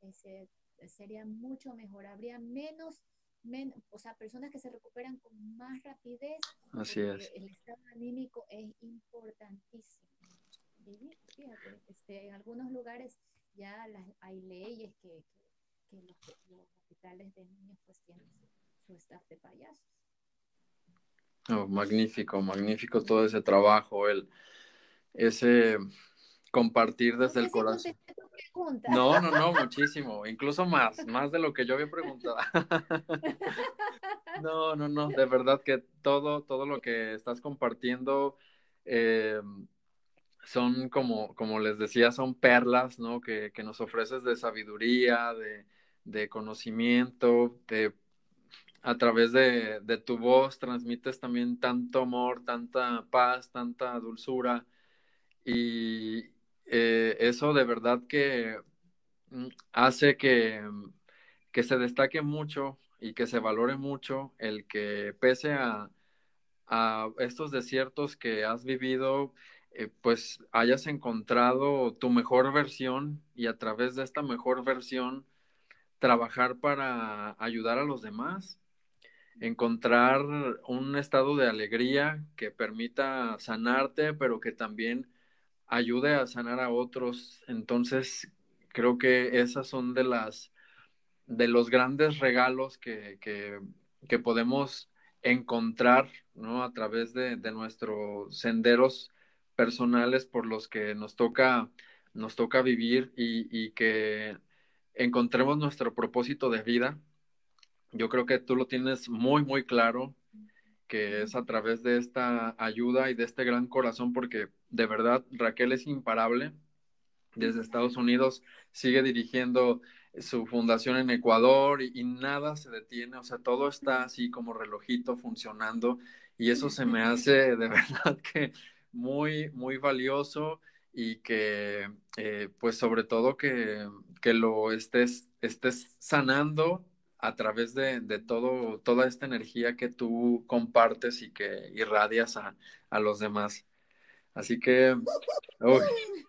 ese, sería mucho mejor. Habría menos o sea, personas que se recuperan con más rapidez. Así es. El estado anímico es importantísimo. Fíjate, este, en algunos lugares ya hay leyes que, que, los, hospitales de niños pues tienen su, staff de payasos. Oh, magnífico, magnífico todo ese trabajo, el, ese compartir desde el corazón. No, no, no, [LAUGHS] muchísimo, incluso más, más de lo que yo había preguntado. [LAUGHS] No, no, no, de verdad que todo, todo lo que estás compartiendo eh, son como, como les decía, son perlas, ¿no? Que, que nos ofreces de sabiduría, de, de conocimiento, de, a través de, de, tu voz transmites también tanto amor, tanta paz, tanta dulzura. Y, eh, eso de verdad que mm, hace que, que se destaque mucho y que se valore mucho el que pese a, a estos desiertos que has vivido, eh, pues hayas encontrado tu mejor versión y a través de esta mejor versión trabajar para ayudar a los demás, encontrar un estado de alegría que permita sanarte, pero que también ayude a sanar a otros. Entonces, creo que esas son de las de los grandes regalos que, que, podemos encontrar ¿no? a través de, de, nuestros senderos personales por los que nos toca, nos toca vivir y, y, que encontremos nuestro propósito de vida. Yo creo que tú lo tienes muy, muy claro que es a través de esta ayuda y de este gran corazón, porque de verdad Raquel es imparable. Desde Estados Unidos sigue dirigiendo su fundación en Ecuador y, nada se detiene, o sea, todo está así como relojito funcionando y eso se me hace de [LAUGHS] verdad que muy, muy valioso y que eh, pues sobre todo que, que lo estés, estés sanando a través de, todo, toda esta energía que tú compartes y que irradias a, los demás. Así que, uy,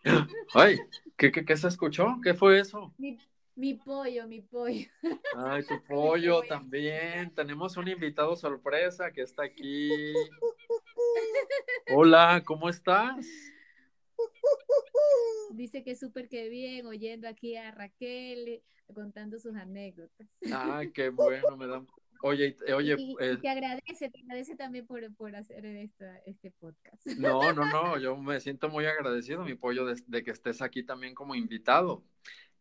[LAUGHS] ay, ¿qué, qué, se escuchó? ¿Qué fue eso? Mi, pollo, mi pollo. [LAUGHS] Ay, tu pollo también. Tenemos un invitado sorpresa que está aquí. Hola, ¿cómo estás? Dice que súper que bien, oyendo aquí a Raquel contando sus anécdotas. Ah, qué bueno, me da. Oye, oye. Y, eh, te agradece, te agradece también por, hacer este podcast. No, no, [LAUGHS] no, yo me siento muy agradecido, mi pollo, de, que estés aquí también como invitado.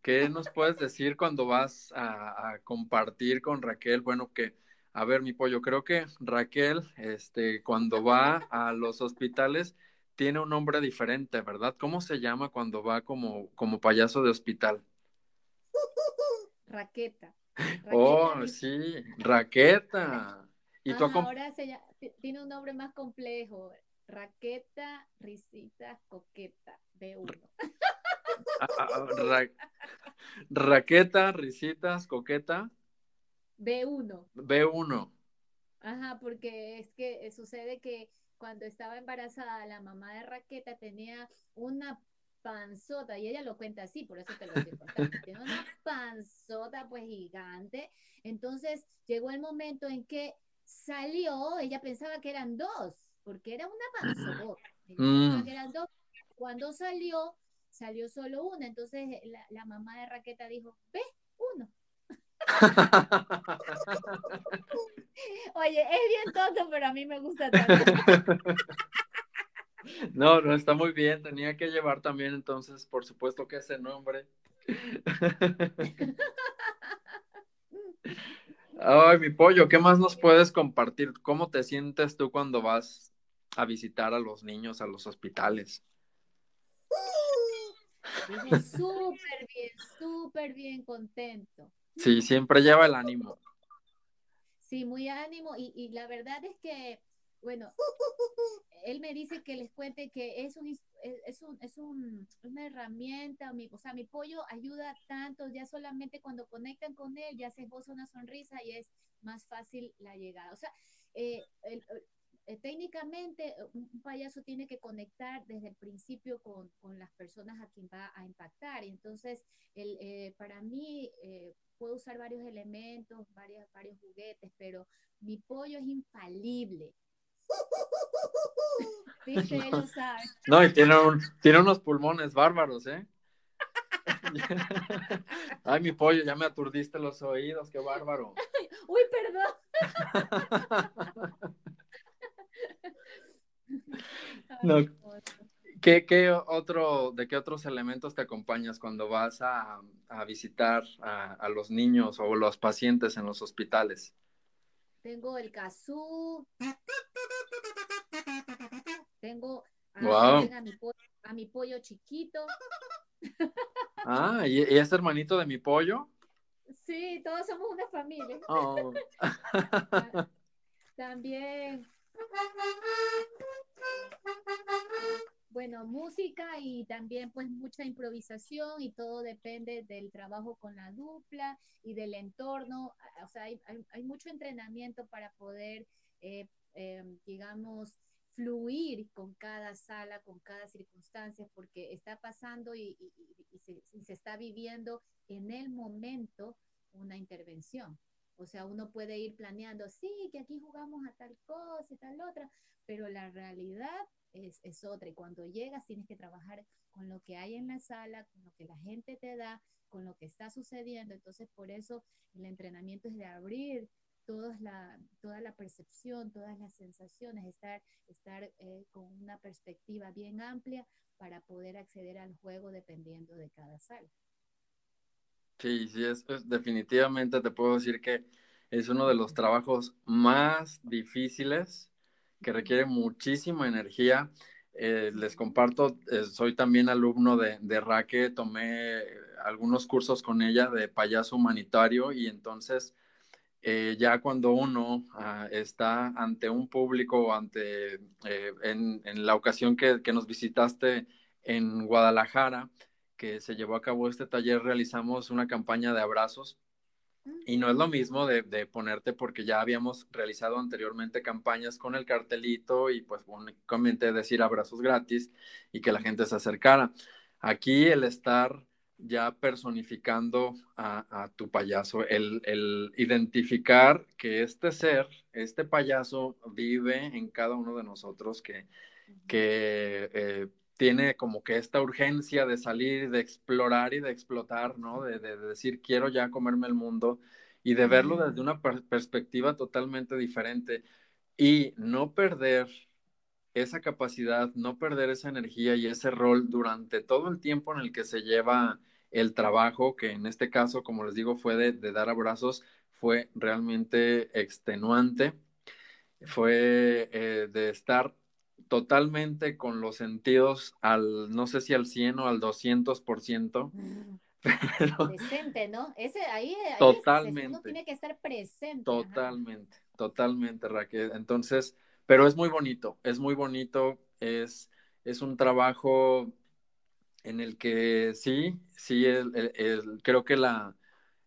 ¿Qué nos puedes decir cuando vas a, a, compartir con Raquel? Bueno, que, a ver, mi pollo, creo que Raquel, este, cuando va a los hospitales, tiene un nombre diferente, ¿verdad? ¿Cómo se llama cuando va como, como payaso de hospital? [LAUGHS] Raqueta. oh, sí, Raqueta. ¿Y ahora tiene un nombre más complejo. Raqueta, risita, coqueta, B1. Ah, ah, ah, raqueta, risitas, coqueta. B1. B1. Ajá, porque es que sucede que cuando estaba embarazada, la mamá de Raqueta tenía una panzota, y ella lo cuenta así, por eso te lo estoy contando, tiene una panzota pues gigante, entonces llegó el momento en que salió, ella pensaba que eran dos, porque era una panzota, mm. que eran dos, cuando salió, salió solo una, entonces la, la mamá de Raqueta dijo, ve. [LAUGHS] Oye, es bien tonto, pero a mí me gusta tanto. [LAUGHS] No, no está muy bien. Tenía que llevar también entonces, por supuesto que ese nombre. [LAUGHS] Ay, mi pollo, ¿qué más nos puedes compartir? ¿Cómo te sientes tú cuando vas a visitar a los niños a los hospitales? Súper bien, súper bien contento. Sí, siempre lleva el ánimo. Sí, muy ánimo y, y la verdad es que, bueno, él me dice que les cuente que es, un, es, un, es un, una herramienta, o sea, mi pollo ayuda tanto, ya solamente cuando conectan con él, ya se esboza una sonrisa y es más fácil la llegada. O sea, eh, eh, técnicamente un payaso tiene que conectar desde el principio con, con, las personas a quien va a impactar. Entonces, el, eh, para mí, puedo usar varios elementos, varios, varios juguetes, pero mi pollo es infalible. [LAUGHS] No, y tiene, un, tiene unos pulmones bárbaros, ¿eh? [LAUGHS] Ay, mi pollo, ya me aturdiste los oídos, qué bárbaro. [LAUGHS] Uy, perdón. No. ¿Qué, ¿Qué, otro, ¿De qué otros elementos te acompañas cuando vas a, a visitar a, a, los niños o los pacientes en los hospitales? Tengo el kazoo, tengo a, a, mi, pollo, chiquito. Ah, ¿y, es hermanito de mi pollo? Sí, todos somos una familia. Oh. [LAUGHS] También. Bueno, música y también pues mucha improvisación y todo depende del trabajo con la dupla y del entorno. O sea, hay, hay, mucho entrenamiento para poder, eh, em, digamos, fluir con cada sala, con cada circunstancia, porque está pasando y, se, se, está viviendo en el momento una intervención. O sea, uno puede ir planeando, sí, que aquí jugamos a tal cosa y tal otra, pero la realidad es, es otra. Y cuando llegas tienes que trabajar con lo que hay en la sala, con lo que la gente te da, con lo que está sucediendo. Entonces, por eso el entrenamiento es de abrir toda la, toda la percepción, todas las sensaciones, estar, estar eh, con una perspectiva bien amplia para poder acceder al juego dependiendo de cada sala. Sí, sí, es, definitivamente te puedo decir que es uno de los trabajos más difíciles que requiere muchísima energía. Eh, les comparto, eh, soy también alumno de, Raque, tomé algunos cursos con ella de payaso humanitario y entonces eh, ya cuando uno ah, está ante un público, ante, eh, en, la ocasión que, nos visitaste en Guadalajara, que se llevó a cabo este taller, realizamos una campaña de abrazos. Y no es lo mismo de, de, ponerte porque ya habíamos realizado anteriormente campañas con el cartelito y pues únicamente decir abrazos gratis y que la gente se acercara. Aquí el estar ya personificando a, tu payaso, el, identificar que este ser, este payaso vive en cada uno de nosotros, que, que eh, tiene como que esta urgencia de salir, de explorar y de explotar, ¿no? De, decir, quiero ya comerme el mundo y de verlo desde una perspectiva totalmente diferente y no perder esa capacidad, no perder esa energía y ese rol durante todo el tiempo en el que se lleva el trabajo, que en este caso, como les digo, fue de, dar abrazos, fue realmente extenuante, fue eh, de estar totalmente con los sentidos al, no sé si al 100 o al 200%. Mm. [LAUGHS] presente, ¿no? Ese ahí, totalmente. uno tiene que estar presente. Totalmente, totalmente, Raquel. Entonces, pero es muy bonito, es muy bonito, es, es un trabajo en el que sí, sí, el, creo que la,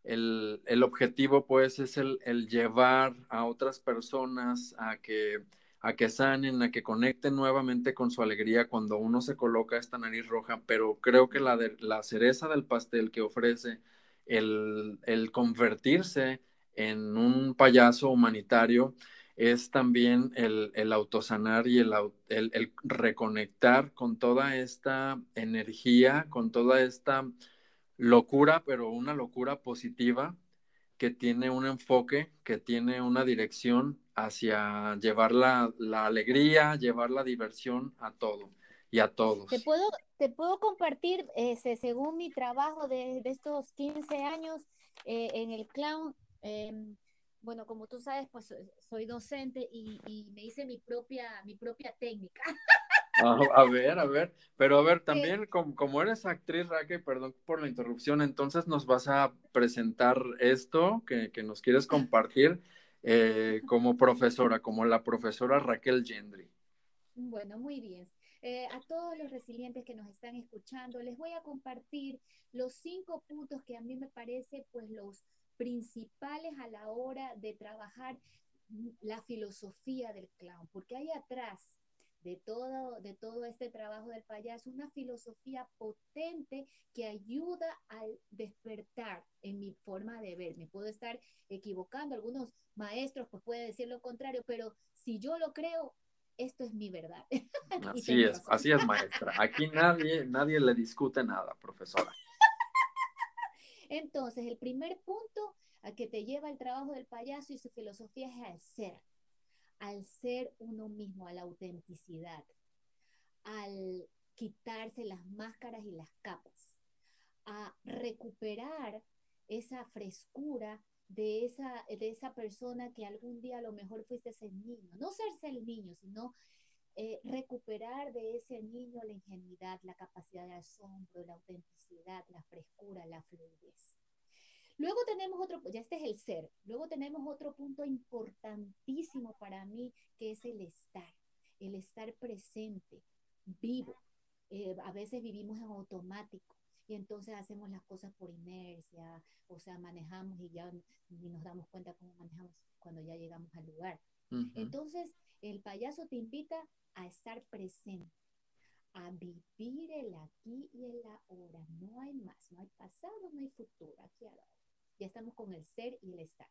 el, el, objetivo pues es el, el, llevar a otras personas a que, a que sanen, a que conecten nuevamente con su alegría cuando uno se coloca esta nariz roja, pero creo que la, de, la cereza del pastel que ofrece el, el convertirse en un payaso humanitario, es también el, el autosanar y el, el, reconectar con toda esta energía, con toda esta locura, pero una locura positiva que tiene un enfoque, que tiene una dirección hacia llevar la, alegría, llevar la diversión a todo y a todos. Te puedo, te puedo compartir, ese, según mi trabajo de, estos 15 años eh, en el clown, em, bueno, como tú sabes, pues soy docente y, me hice mi propia, mi propia técnica. [LAUGHS] a ver, a ver, pero a ver, también como, eres actriz, Raquel, perdón por la interrupción, entonces nos vas a presentar esto que, nos quieres compartir eh, como profesora, como la profesora Raquel Gendry. Bueno, muy bien. Eh, a todos los resilientes que nos están escuchando, les voy a compartir los cinco puntos que a mí me parece pues los principales a la hora de trabajar la filosofía del clown, porque hay atrás de todo, de todo este trabajo del payaso, una filosofía potente que ayuda al despertar en mi forma de ver. Me puedo estar equivocando, algunos maestros pues pueden decir lo contrario, pero si yo lo creo, esto es mi verdad. [LAUGHS] Así es, así es, maestra. Aquí nadie, nadie le discute nada, profesora. [LAUGHS] Entonces, el primer punto a que te lleva el trabajo del payaso y su filosofía es al ser al ser uno mismo, a la autenticidad, al quitarse las máscaras y las capas, a recuperar esa frescura de esa, de esa persona que algún día a lo mejor fuiste ese niño. No serse el niño, sino eh, recuperar de ese niño la ingenuidad, la capacidad de asombro, la autenticidad, la frescura, la fluidez. Luego tenemos otro, ya este es el ser, luego tenemos otro punto importantísimo para mí, que es el estar, el estar presente, vivo. Eh, a veces vivimos en automático y entonces hacemos las cosas por inercia, o sea, manejamos y ya ni nos damos cuenta cómo manejamos cuando ya llegamos al lugar. Entonces, el payaso te invita a estar presente, a vivir el aquí y el ahora. No hay más, no hay pasado, no hay futuro, aquí ahora ya estamos con el ser y el estar.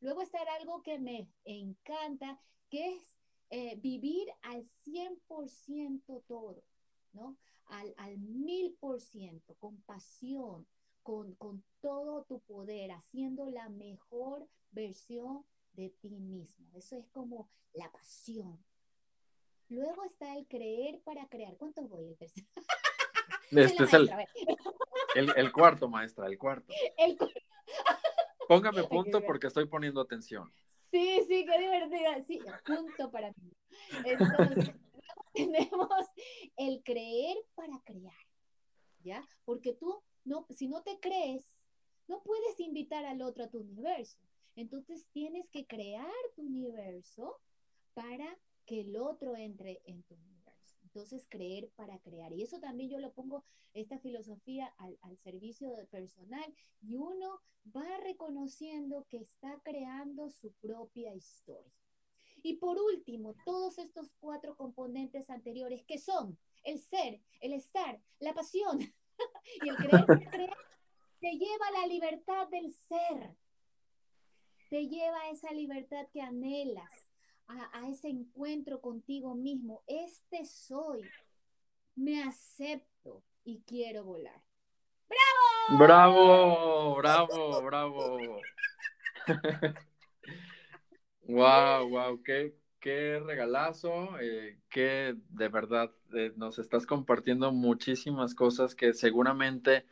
Luego está algo que me encanta, que es eh, vivir al 100% todo, ¿no? Al, al 1000%, con pasión, con, con todo tu poder, haciendo la mejor versión de ti mismo. Eso es como la pasión. Luego está el creer para crear. ¿Cuántos voy? El tercero. Este es [LAUGHS] el, el, el, cuarto, maestra, el cuarto. El, Póngame punto porque estoy poniendo atención. Sí, sí, qué divertida. Sí, punto para mí. Entonces, [LAUGHS] [LAUGHS] tenemos el creer para crear, ¿ya? Porque tú, no, si no te crees, no puedes invitar al otro a tu universo. Entonces tienes que crear tu universo para que el otro entre en tu universo. Entonces, creer para crear. Y eso también yo lo pongo, esta filosofía al, servicio del personal y uno va reconociendo que está creando su propia historia. Y por último, todos estos cuatro componentes anteriores que son el ser, el estar, la pasión [LAUGHS] y el creer para [LAUGHS] crear, te lleva a la libertad del ser. Te lleva a esa libertad que anhelas, a, ese encuentro contigo mismo. Este soy. Me acepto y quiero volar. ¡Bravo! Bravo, [LAUGHS] bravo, bravo. wow, wow, qué, qué regalazo, eh, que de verdad eh, nos estás compartiendo muchísimas cosas que seguramente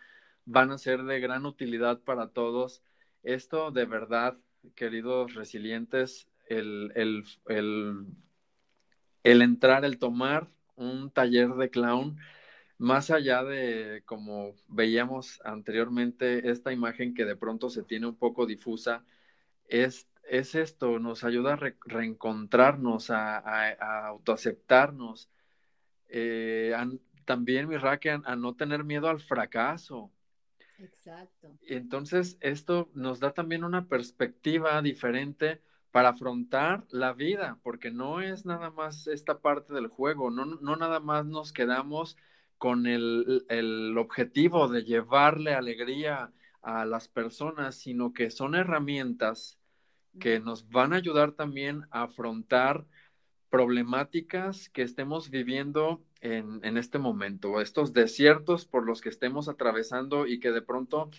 van a ser de gran utilidad para todos. Esto de verdad, queridos resilientes, el, el, entrar, el tomar un taller de clown, más allá de como veíamos anteriormente, esta imagen que de pronto se tiene un poco difusa, es, es esto, nos ayuda a reencontrarnos, a, a, autoaceptarnos. Eh, también, mi Raquel, a no tener miedo al fracaso. Exacto. Entonces, esto nos da también una perspectiva diferente para afrontar la vida, porque no es nada más esta parte del juego, no, no nada más nos quedamos con el, el, objetivo de llevarle alegría a las personas, sino que son herramientas que nos van a ayudar también a afrontar problemáticas que estemos viviendo en, en este momento, estos desiertos por los que estemos atravesando y que de pronto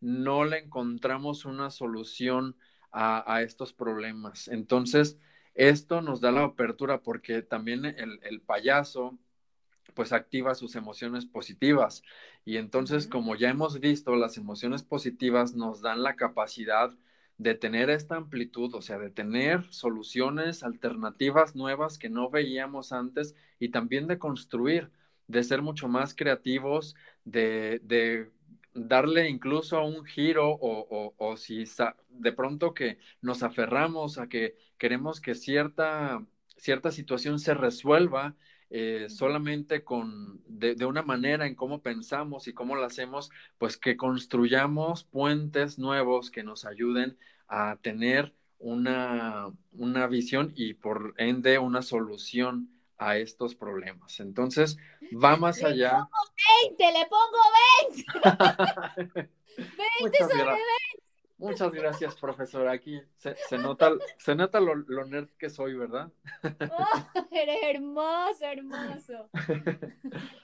no le encontramos una solución a, estos problemas. Entonces, esto nos da la apertura porque también el, payaso pues activa sus emociones positivas. Y entonces, como ya hemos visto, las emociones positivas nos dan la capacidad de tener esta amplitud, o sea, de tener soluciones alternativas nuevas que no veíamos antes y también de construir, de ser mucho más creativos, de, de darle incluso un giro o, o, si de pronto que nos aferramos a que queremos que cierta, cierta situación se resuelva eh, solamente con de, de, una manera en cómo pensamos y cómo lo hacemos, pues que construyamos puentes nuevos que nos ayuden a tener una, una visión y por ende una solución a estos problemas. Entonces, va más le allá. Pongo 20, le pongo 20. 20 [LAUGHS] sobre 20. Muchas gracias, profesor. Aquí se, se nota, se nota lo, lo, nerd que soy, ¿verdad? [LAUGHS] Oh, eres hermoso, hermoso. [LAUGHS]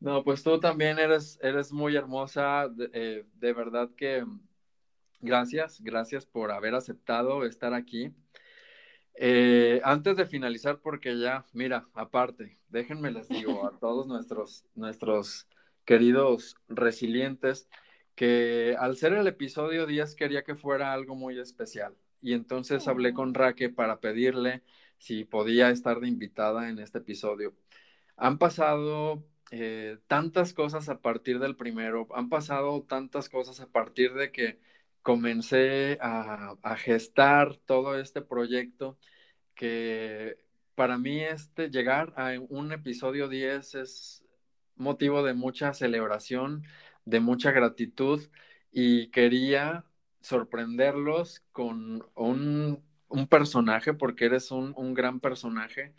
No, pues tú también eres, eres muy hermosa. De, eh, de verdad que gracias, gracias por haber aceptado estar aquí. Eh, antes de finalizar, porque ya, mira, aparte, déjenme les digo a todos nuestros, nuestros queridos resilientes que al ser el episodio 10 quería que fuera algo muy especial. Y entonces hablé con Raque para pedirle si podía estar de invitada en este episodio. Han pasado eh, tantas cosas a partir del primero, han pasado tantas cosas a partir de que comencé a, a gestar todo este proyecto que para mí este llegar a un episodio 10 es motivo de mucha celebración, de mucha gratitud y quería sorprenderlos con un, un personaje, porque eres un, un gran personaje,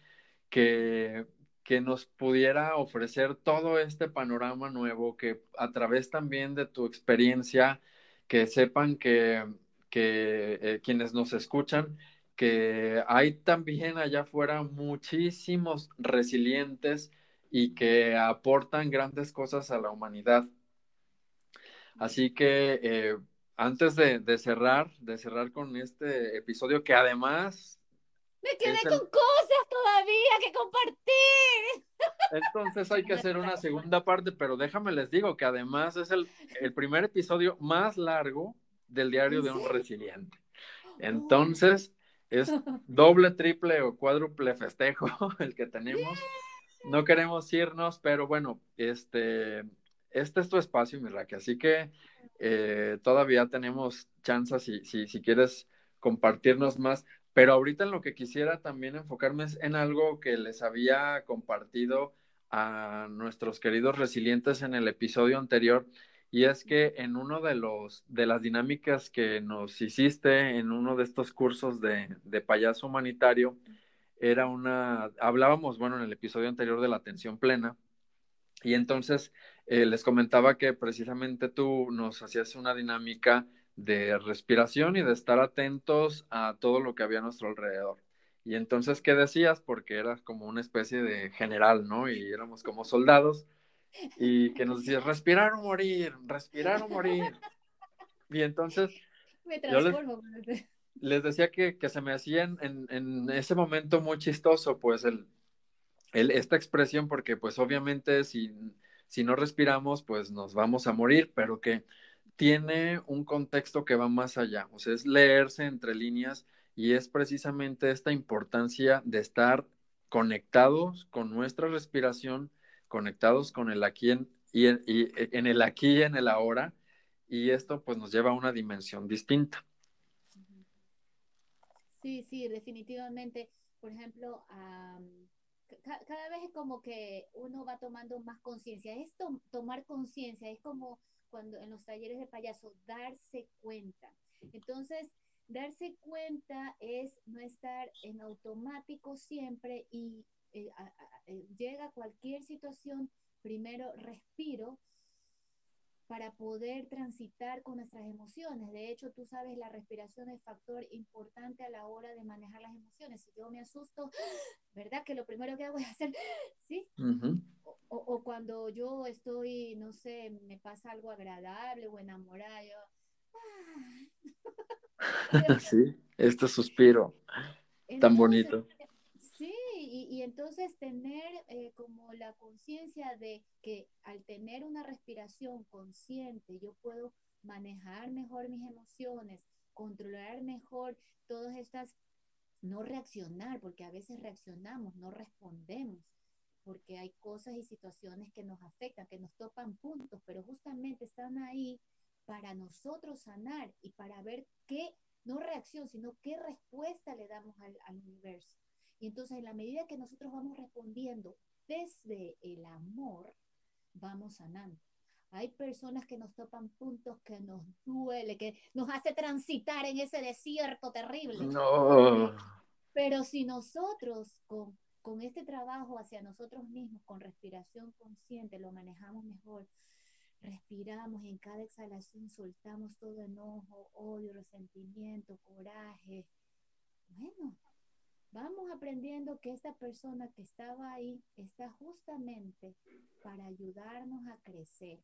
que, que, nos pudiera ofrecer todo este panorama nuevo, que a través también de tu experiencia que sepan que, que eh, quienes nos escuchan, que hay también allá afuera muchísimos resilientes y que aportan grandes cosas a la humanidad. Así que eh, antes de, de, cerrar, de cerrar con este episodio, que además... Me quedé el... con cosas todavía que compartir. Entonces hay que hacer una segunda parte, pero déjame les digo que además es el, el primer episodio más largo del diario de un resiliente. Entonces es doble, triple o cuádruple festejo [LAUGHS] el que tenemos. No queremos irnos, pero bueno, este, este es tu espacio, mi Raque, así que eh, todavía tenemos chances si, si, si quieres compartirnos más. Pero ahorita en lo que quisiera también enfocarme es en algo que les había compartido a nuestros queridos resilientes en el episodio anterior, y es que en uno de los de las dinámicas que nos hiciste en uno de estos cursos de, de payaso humanitario, era una, hablábamos, bueno, en el episodio anterior de la atención plena, y entonces eh, les comentaba que precisamente tú nos hacías una dinámica de respiración y de estar atentos a todo lo que había a nuestro alrededor. Y entonces, ¿qué decías? Porque eras como una especie de general, ¿no? Y éramos como soldados. Y que nos decías, respirar o morir, respirar o morir. Y entonces... Me transformo. Yo les, les decía que, que, se me hacía en, en, en, ese momento muy chistoso, pues, el, el, esta expresión, porque pues obviamente si, si no respiramos, pues nos vamos a morir, pero que tiene un contexto que va más allá, o sea, es leerse entre líneas y es precisamente esta importancia de estar conectados con nuestra respiración, conectados con el aquí y, en, y en el aquí y en el ahora, y esto pues nos lleva a una dimensión distinta. Sí, sí, definitivamente. Por ejemplo, um, cada vez es como que uno va tomando más conciencia. Es to tomar conciencia, es como cuando en los talleres de payaso, darse cuenta. Entonces, darse cuenta es no estar en automático siempre y eh, a, eh, llega cualquier situación, primero respiro para poder transitar con nuestras emociones. De hecho, tú sabes, la respiración es factor importante a la hora de manejar las emociones. Si yo me asusto, [GASPS] ¿verdad? Que lo primero que hago es hacer, [GASPS] ¿sí? Uh. O, o, cuando yo estoy, no sé, me pasa algo agradable o enamorada, yo... [LAUGHS] [LAUGHS] sí, este suspiro Entonces, tan bonito. Sí, y, y entonces tener eh, como la conciencia de que al tener una respiración consciente yo puedo manejar mejor mis emociones, controlar mejor todas estas, no reaccionar, porque a veces reaccionamos, no respondemos, porque hay cosas y situaciones que nos afectan, que nos topan puntos, pero justamente están ahí para nosotros sanar y para ver qué, no reacción, sino qué respuesta le damos al, al universo. Y entonces en la medida que nosotros vamos respondiendo desde el amor, vamos sanando. Hay personas que nos topan puntos que nos duele, que nos hace transitar en ese desierto terrible. No. Pero si nosotros con, con este trabajo hacia nosotros mismos, con respiración consciente, lo manejamos mejor, respiramos y en cada exhalación soltamos todo enojo, odio, resentimiento, coraje. Bueno, vamos aprendiendo que esta persona que estaba ahí está justamente para ayudarnos a crecer,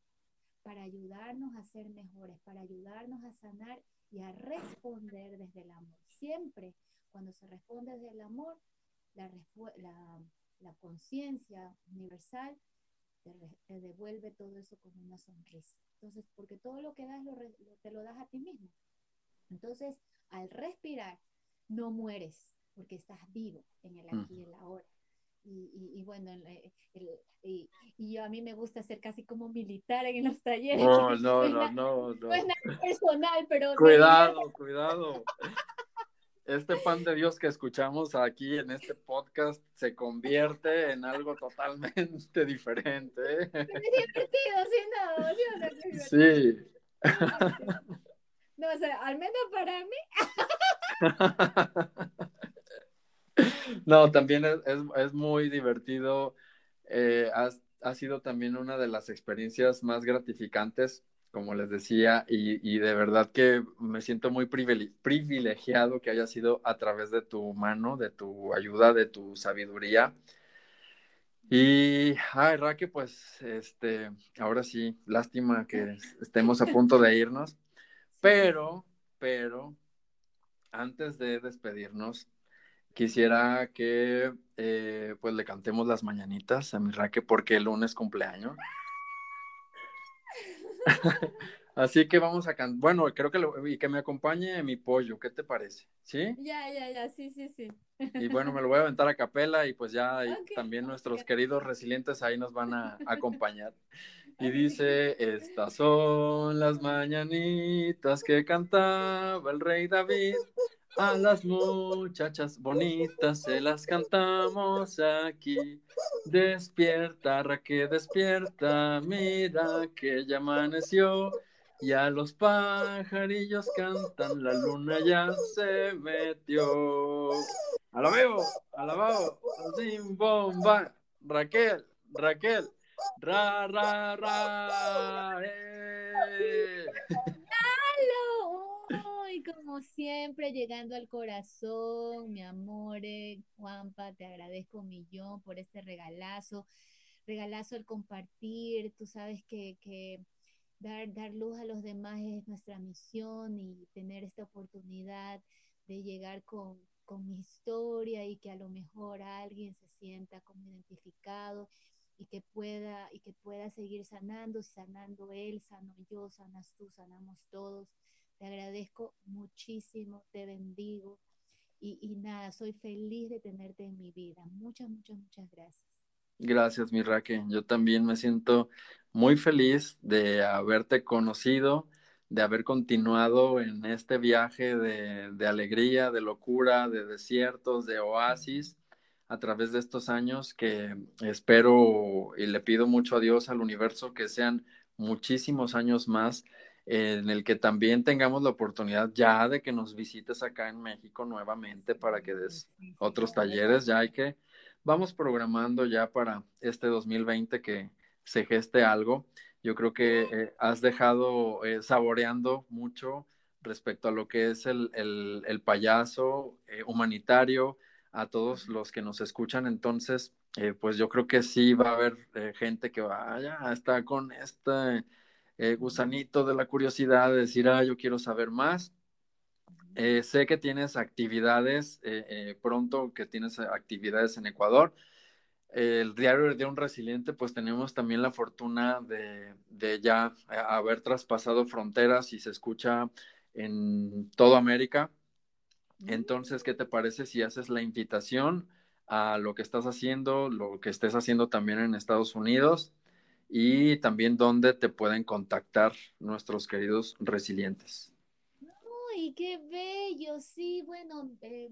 para ayudarnos a ser mejores, para ayudarnos a sanar y a responder desde el amor. Siempre cuando se responde desde el amor, la, la, conciencia universal te, devuelve todo eso con una sonrisa. Entonces, porque todo lo que das te lo das a ti mismo. Entonces, al respirar, no mueres, porque estás vivo en el aquí y el ahora. Y, y, bueno, y, yo a mí me gusta ser casi como militar en los talleres. No, no, [LAUGHS] no, no, no. es nada personal, pero... Cuidado, cuidado. Este pan de Dios que escuchamos aquí en este podcast se convierte en algo totalmente [LAUGHS] diferente. Es divertido, sí, no, Sí. No, o sea, al menos para mí. [LAUGHS] No, también es, muy divertido. Eh, ha, sido también una de las experiencias más gratificantes, como les decía, y, de verdad que me siento muy privilegiado que haya sido a través de tu mano, de tu ayuda, de tu sabiduría. Y, ay, Raque, pues, este, ahora sí, lástima que [LAUGHS] estemos a punto de irnos, pero, pero, antes de despedirnos, quisiera que eh, pues le cantemos las mañanitas a mi Raque porque el lunes cumpleaños. [LAUGHS] Así que vamos a cantar. Bueno, creo que y que me acompañe mi pollo, ¿qué te parece? ¿Sí? Ya, ya, ya, sí, sí, sí. Y bueno, me lo voy a aventar a capela y pues ya también nuestros queridos resilientes ahí nos van a [LAUGHS] acompañar. Y dice, estas son las mañanitas que cantaba el rey David a las muchachas bonitas se las cantamos aquí. Despierta, Raque, despierta, mira que ya amaneció. Y a los pajarillos cantan, la luna ya se metió. Alabeo, alabao, sin bomba. Raquel, Raquel, ra, ra, ra. Eh como siempre, llegando al corazón, mi amor, Juanpa, te agradezco un millón por este regalazo, regalazo el compartir, tú sabes que, que dar, dar luz a los demás es nuestra misión y tener esta oportunidad de llegar con, con mi historia y que a lo mejor alguien se sienta como identificado y que pueda y que pueda seguir sanando, sanando él, sano yo, sanas tú, sanamos todos. Te agradezco muchísimo, te bendigo y, nada, soy feliz de tenerte en mi vida. Muchas, muchas, muchas gracias. Gracias, mi Raque. Yo también me siento muy feliz de haberte conocido, de haber continuado en este viaje de, de, alegría, de locura, de desiertos, de oasis, a través de estos años que espero y le pido mucho a Dios, al universo, que sean muchísimos años más en el que también tengamos la oportunidad ya de que nos visites acá en México nuevamente para que des otros talleres, ya hay que, vamos programando ya para este 2020 que se geste algo. Yo creo que eh, has dejado eh, saboreando mucho respecto a lo que es el, el, payaso eh, humanitario, a todos los que nos escuchan. Entonces, pues yo creo que sí va a haber gente que vaya, está con esta eh, gusanito de la curiosidad de decir, ah, yo quiero saber más. Eh, sé que tienes actividades eh, pronto, que tienes actividades en Ecuador. el diario de un resiliente, pues tenemos también la fortuna de, de ya haber traspasado fronteras y se escucha en toda América. Entonces, ¿qué te parece si haces la invitación a lo que estás haciendo, lo que estés haciendo también en Estados Unidos y también dónde te pueden contactar nuestros queridos resilientes? ¡Uy, qué bello! Sí, bueno, eh,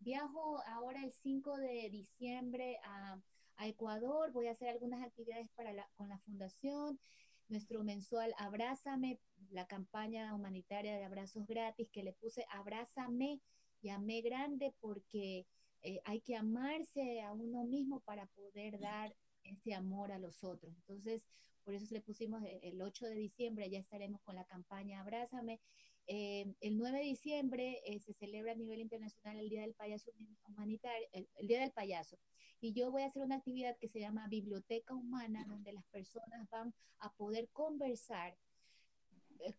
viajo ahora el 5 de diciembre a, Ecuador, voy a hacer algunas actividades para con la fundación nuestro mensual Abrázame, la campaña humanitaria de abrazos gratis que le puse Abrázame llamé grande porque eh, hay que amarse a uno mismo para poder dar ese amor a los otros. Entonces, por eso le pusimos eh, el 8 de diciembre, ya estaremos con la campaña Abrázame. Eh, el 9 de diciembre se celebra a nivel internacional el Día del Payaso Humanitario, el, Día del Payaso. Y yo voy a hacer una actividad que se llama Biblioteca Humana, donde las personas van a poder conversar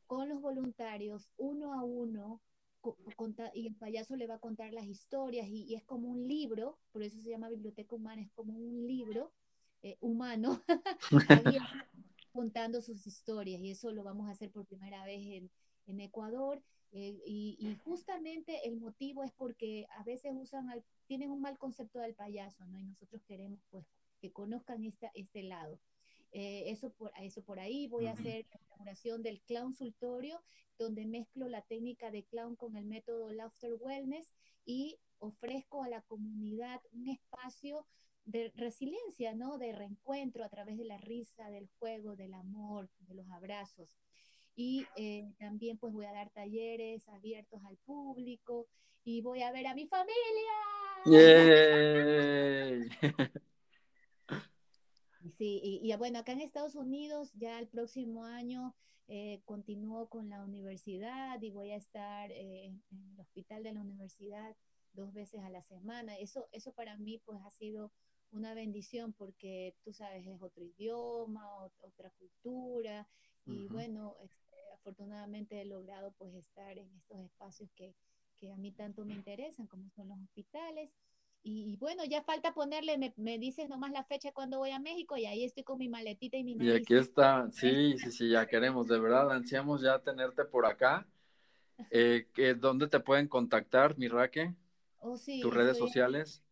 con los voluntarios uno a uno y el payaso le va a contar las historias y, es como un libro, por eso se llama biblioteca humana, es como un libro eh, humano [LAUGHS] [LAUGHS] contando sus historias y eso lo vamos a hacer por primera vez en, en Ecuador eh, y, justamente el motivo es porque a veces usan tienen un mal concepto del payaso, ¿no? Y nosotros queremos pues que conozcan esta, este lado. Eh, eso, por, eso por ahí voy a hacer la inauguración del clown sultorio, donde mezclo la técnica de clown con el método Laughter Wellness y ofrezco a la comunidad un espacio de resiliencia, ¿no? De reencuentro a través de la risa, del juego, del amor, de los abrazos. Y eh, también pues voy a dar talleres abiertos al público y voy a ver a mi familia. [LAUGHS] Sí, y, bueno, acá en Estados Unidos ya el próximo año eh, continúo con la universidad y voy a estar eh, en el hospital de la universidad dos veces a la semana. Eso, eso para mí pues ha sido una bendición porque tú sabes, es otro idioma, otra cultura y bueno, este, afortunadamente he logrado pues estar en estos espacios que, que a mí tanto me interesan como son los hospitales y, bueno, ya falta ponerle, me, me, dices nomás la fecha cuando voy a México y ahí estoy con mi maletita y mi Y aquí está, [LAUGHS] sí, sí, sí, ya queremos, de verdad, ansiamos ya tenerte por acá. Eh, [LAUGHS] ¿Dónde te pueden contactar, mi Raque? Oh, sí, ¿Tus redes sociales?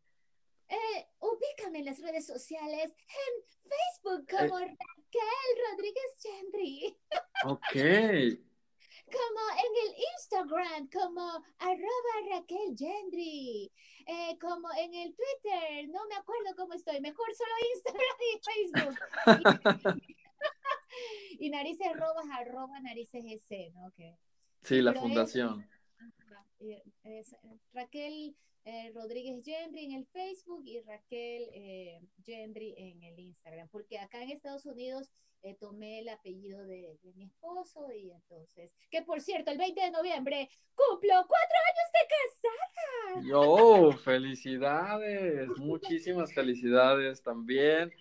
Eh, ubícame en las redes sociales en Facebook eh. como Raquel Rodríguez Gendry. [LAUGHS] Ok. como en el Instagram como arroba Raquel Gendry. Eh, como en el Twitter, no me acuerdo cómo estoy, mejor solo Instagram y Facebook. [LAUGHS] y, narices robas arroba narices ese, ¿no? Sí, la fundación. Raquel eh, Rodríguez Gendry en el Facebook y Raquel eh, Gendry en el Instagram, porque acá en Estados Unidos eh, tomé el apellido de, de, mi esposo y entonces, que por cierto, el 20 de noviembre cumplo cuatro años de casada. Yo, felicidades, muchísimas felicidades también,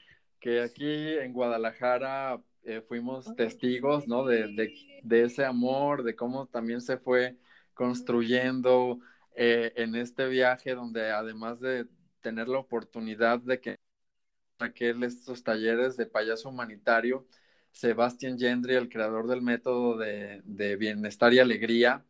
que aquí en Guadalajara eh, fuimos testigos, ¿no? De, de, de, ese amor, de cómo también se fue construyendo eh, en este viaje, donde además de tener la oportunidad de que aquel estos talleres de payaso humanitario, Sebastián Gendry, el creador del método de, de, bienestar y alegría,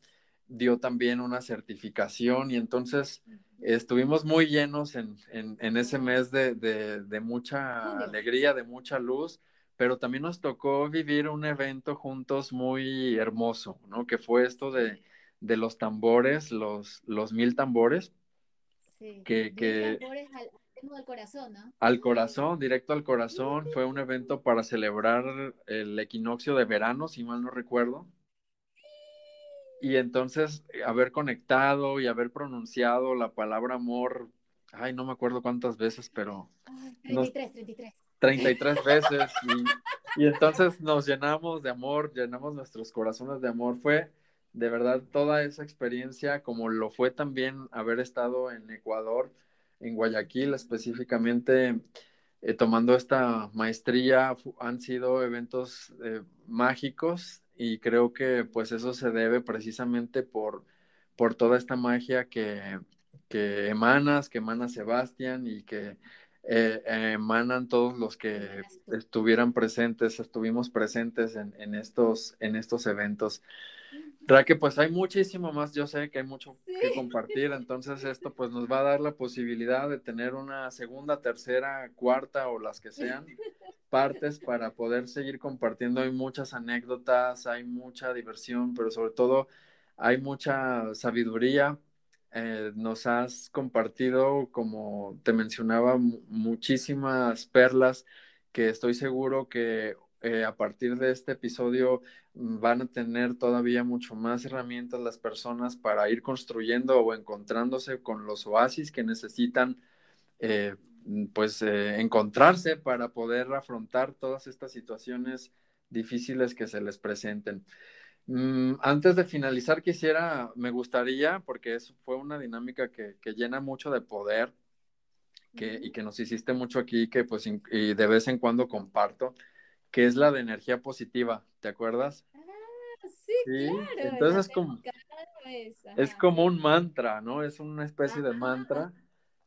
dio también una certificación y entonces estuvimos muy llenos en, en, en ese mes de, de, mucha alegría, de mucha luz, pero también nos tocó vivir un evento juntos muy hermoso, ¿no? Que fue esto de, los tambores, los, los mil tambores. Sí, que, que... tambores al al corazón, ¿no? Al corazón, directo al corazón. Fue un evento para celebrar el equinoccio de verano, si mal no recuerdo. Y entonces haber conectado y haber pronunciado la palabra amor, ay, no me acuerdo cuántas veces, pero... 33, 33. 33 veces. Y, y entonces nos llenamos de amor, llenamos nuestros corazones de amor. Fue de verdad toda esa experiencia, como lo fue también haber estado en Ecuador en Guayaquil específicamente eh, tomando esta maestría han sido eventos eh, mágicos y creo que pues eso se debe precisamente por, por toda esta magia que, que emanas, que emana Sebastián y que eh, emanan todos los que estuvieran presentes, estuvimos presentes en, en, estos, en estos eventos. Raque, pues hay muchísimo más, yo sé que hay mucho que compartir, entonces esto pues nos va a dar la posibilidad de tener una segunda, tercera, cuarta o las que sean partes para poder seguir compartiendo. Hay muchas anécdotas, hay mucha diversión, pero sobre todo hay mucha sabiduría. Eh, nos has compartido, como te mencionaba, muchísimas perlas que estoy seguro que eh, a partir de este episodio mm, van a tener todavía mucho más herramientas las personas para ir construyendo o encontrándose con los oasis que necesitan eh, mm, pues eh, encontrarse para poder afrontar todas estas situaciones difíciles que se les presenten. Mm, antes de finalizar, quisiera, me gustaría, porque eso fue una dinámica que, que llena mucho de poder que, y que nos hiciste mucho aquí, que pues y de vez en cuando comparto, que es la de energía positiva, ¿te acuerdas? Ah, sí, claro. Entonces es como, es como un mantra, ¿no? Es una especie de mantra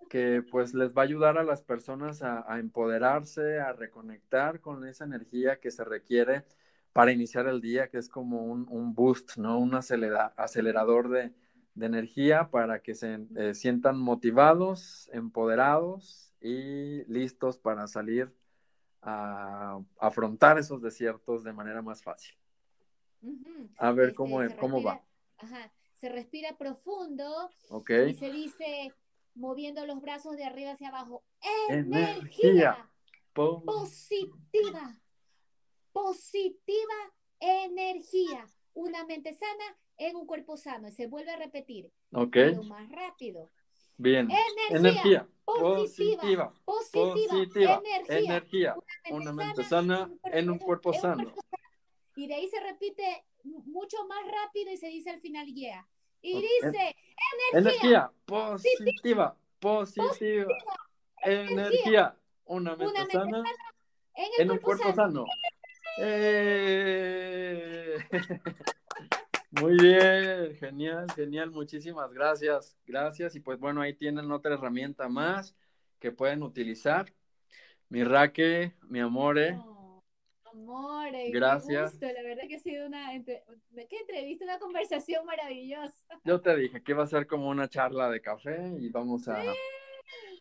que pues les va a ayudar a las personas a, empoderarse, a reconectar con esa energía que se requiere para iniciar el día, que es como un, boost, ¿no? Un acelerador de, energía para que se eh, sientan motivados, empoderados y listos para salir a afrontar esos desiertos de manera más fácil. A ver este, cómo, cómo va. Se respira profundo okay. y se dice, moviendo los brazos de arriba hacia abajo, energía, positiva, positiva energía. Una mente sana en un cuerpo sano. Y se vuelve a repetir. Ok. Lo más rápido. Bien. Energía, positiva, positiva, energía, Una mente, sana, en un cuerpo sano. Y de ahí se repite mucho más rápido y se dice al final yeah. Y dice energía, positiva, positiva, energía, una mente, sana, en, un cuerpo sano. [LAUGHS] Eh. [LAUGHS] Muy bien, genial, genial, muchísimas gracias, gracias. Y pues bueno, ahí tienen otra herramienta más que pueden utilizar. Mi Raque, mi amore. amore, gracias. la verdad que ha sido una ¿qué entrevista, una conversación maravillosa. [LAUGHS] Yo te dije que iba a ser como una charla de café y vamos a...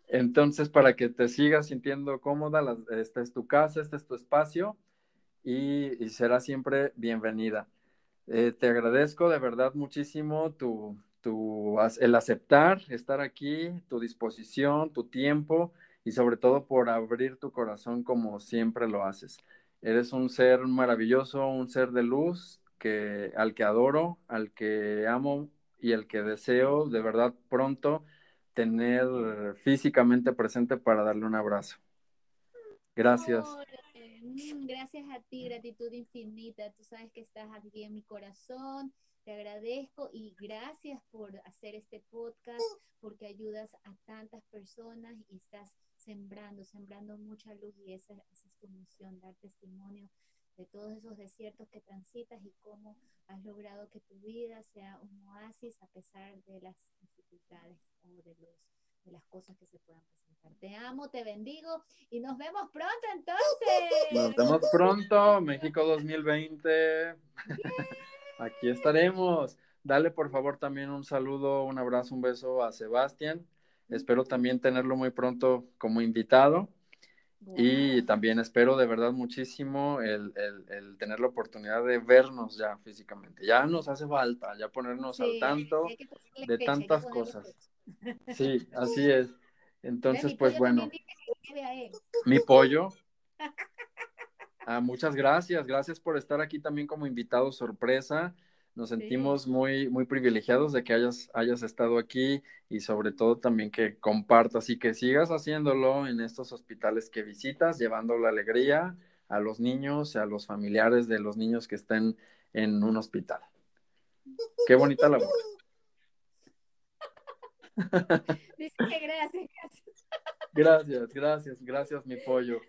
Entonces, para que te sigas sintiendo cómoda, esta es tu casa, este es tu espacio y, y será siempre bienvenida. Eh, te agradezco de verdad muchísimo tu, tu, el aceptar, estar aquí, tu disposición, tu tiempo y sobre todo por abrir tu corazón como siempre lo haces. Eres un ser maravilloso, un ser de luz que, al que adoro, al que amo y al que deseo de verdad pronto tener físicamente presente para darle un abrazo. Gracias. Mm, gracias a ti, gratitud infinita. Tú sabes que estás aquí en mi corazón. Te agradezco y gracias por hacer este podcast, porque ayudas a tantas personas y estás sembrando, sembrando mucha luz y esa, es tu misión, dar testimonio de todos esos desiertos que transitas y cómo has logrado que tu vida sea un oasis a pesar de las dificultades o de los de las cosas que se puedan presentar. Te amo, te bendigo y nos vemos pronto entonces. Nos vemos pronto, México 2020. Aquí estaremos. Dale por favor también un saludo, un abrazo, un beso a Sebastián. Espero también tenerlo muy pronto como invitado. Y también espero de verdad muchísimo el, tener la oportunidad de vernos ya físicamente. Ya nos hace falta, ya ponernos al tanto de tantas cosas. Sí, así es. Entonces, pues bueno, mi pollo. [LAUGHS] Ah, muchas gracias, gracias por estar aquí también como invitado sorpresa. Nos sentimos muy, muy privilegiados de que hayas, hayas estado aquí y sobre todo también que compartas y que sigas haciéndolo en estos hospitales que visitas, llevando la alegría a los niños, a los familiares de los niños que estén en un hospital. Qué bonita labor. Dice que gracias. Gracias, gracias, gracias, mi pollo.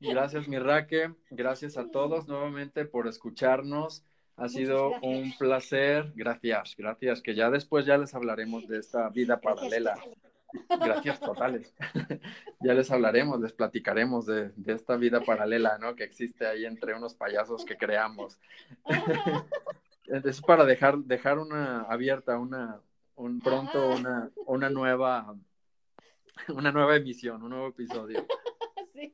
Gracias, mi Raque. Gracias a todos nuevamente por escucharnos. Ha sido un placer. Gracias, gracias. Que ya después ya les hablaremos de esta vida paralela. Gracias totales. [LAUGHS] ya les hablaremos, les platicaremos de, de, esta vida paralela, ¿no? Que existe ahí entre unos payasos que creamos. [LAUGHS] Es para dejar, dejar una abierta, una, un pronto una, una [LAUGHS] nueva, una nueva emisión, un nuevo episodio. [LAUGHS] Sí.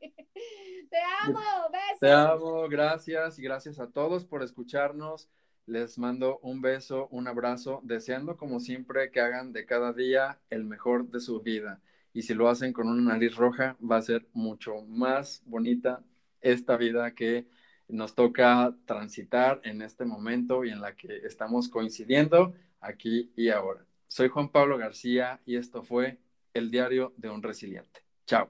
Te amo, besos. Te amo, gracias y gracias a todos por escucharnos. Les mando un beso, un abrazo, deseando como siempre que hagan de cada día el mejor de su vida. Y si lo hacen con una nariz roja, va a ser mucho más bonita esta vida que nos toca transitar en este momento y en la que estamos coincidiendo aquí y ahora. Soy Juan Pablo García y esto fue El Diario de un Resiliente. Chao.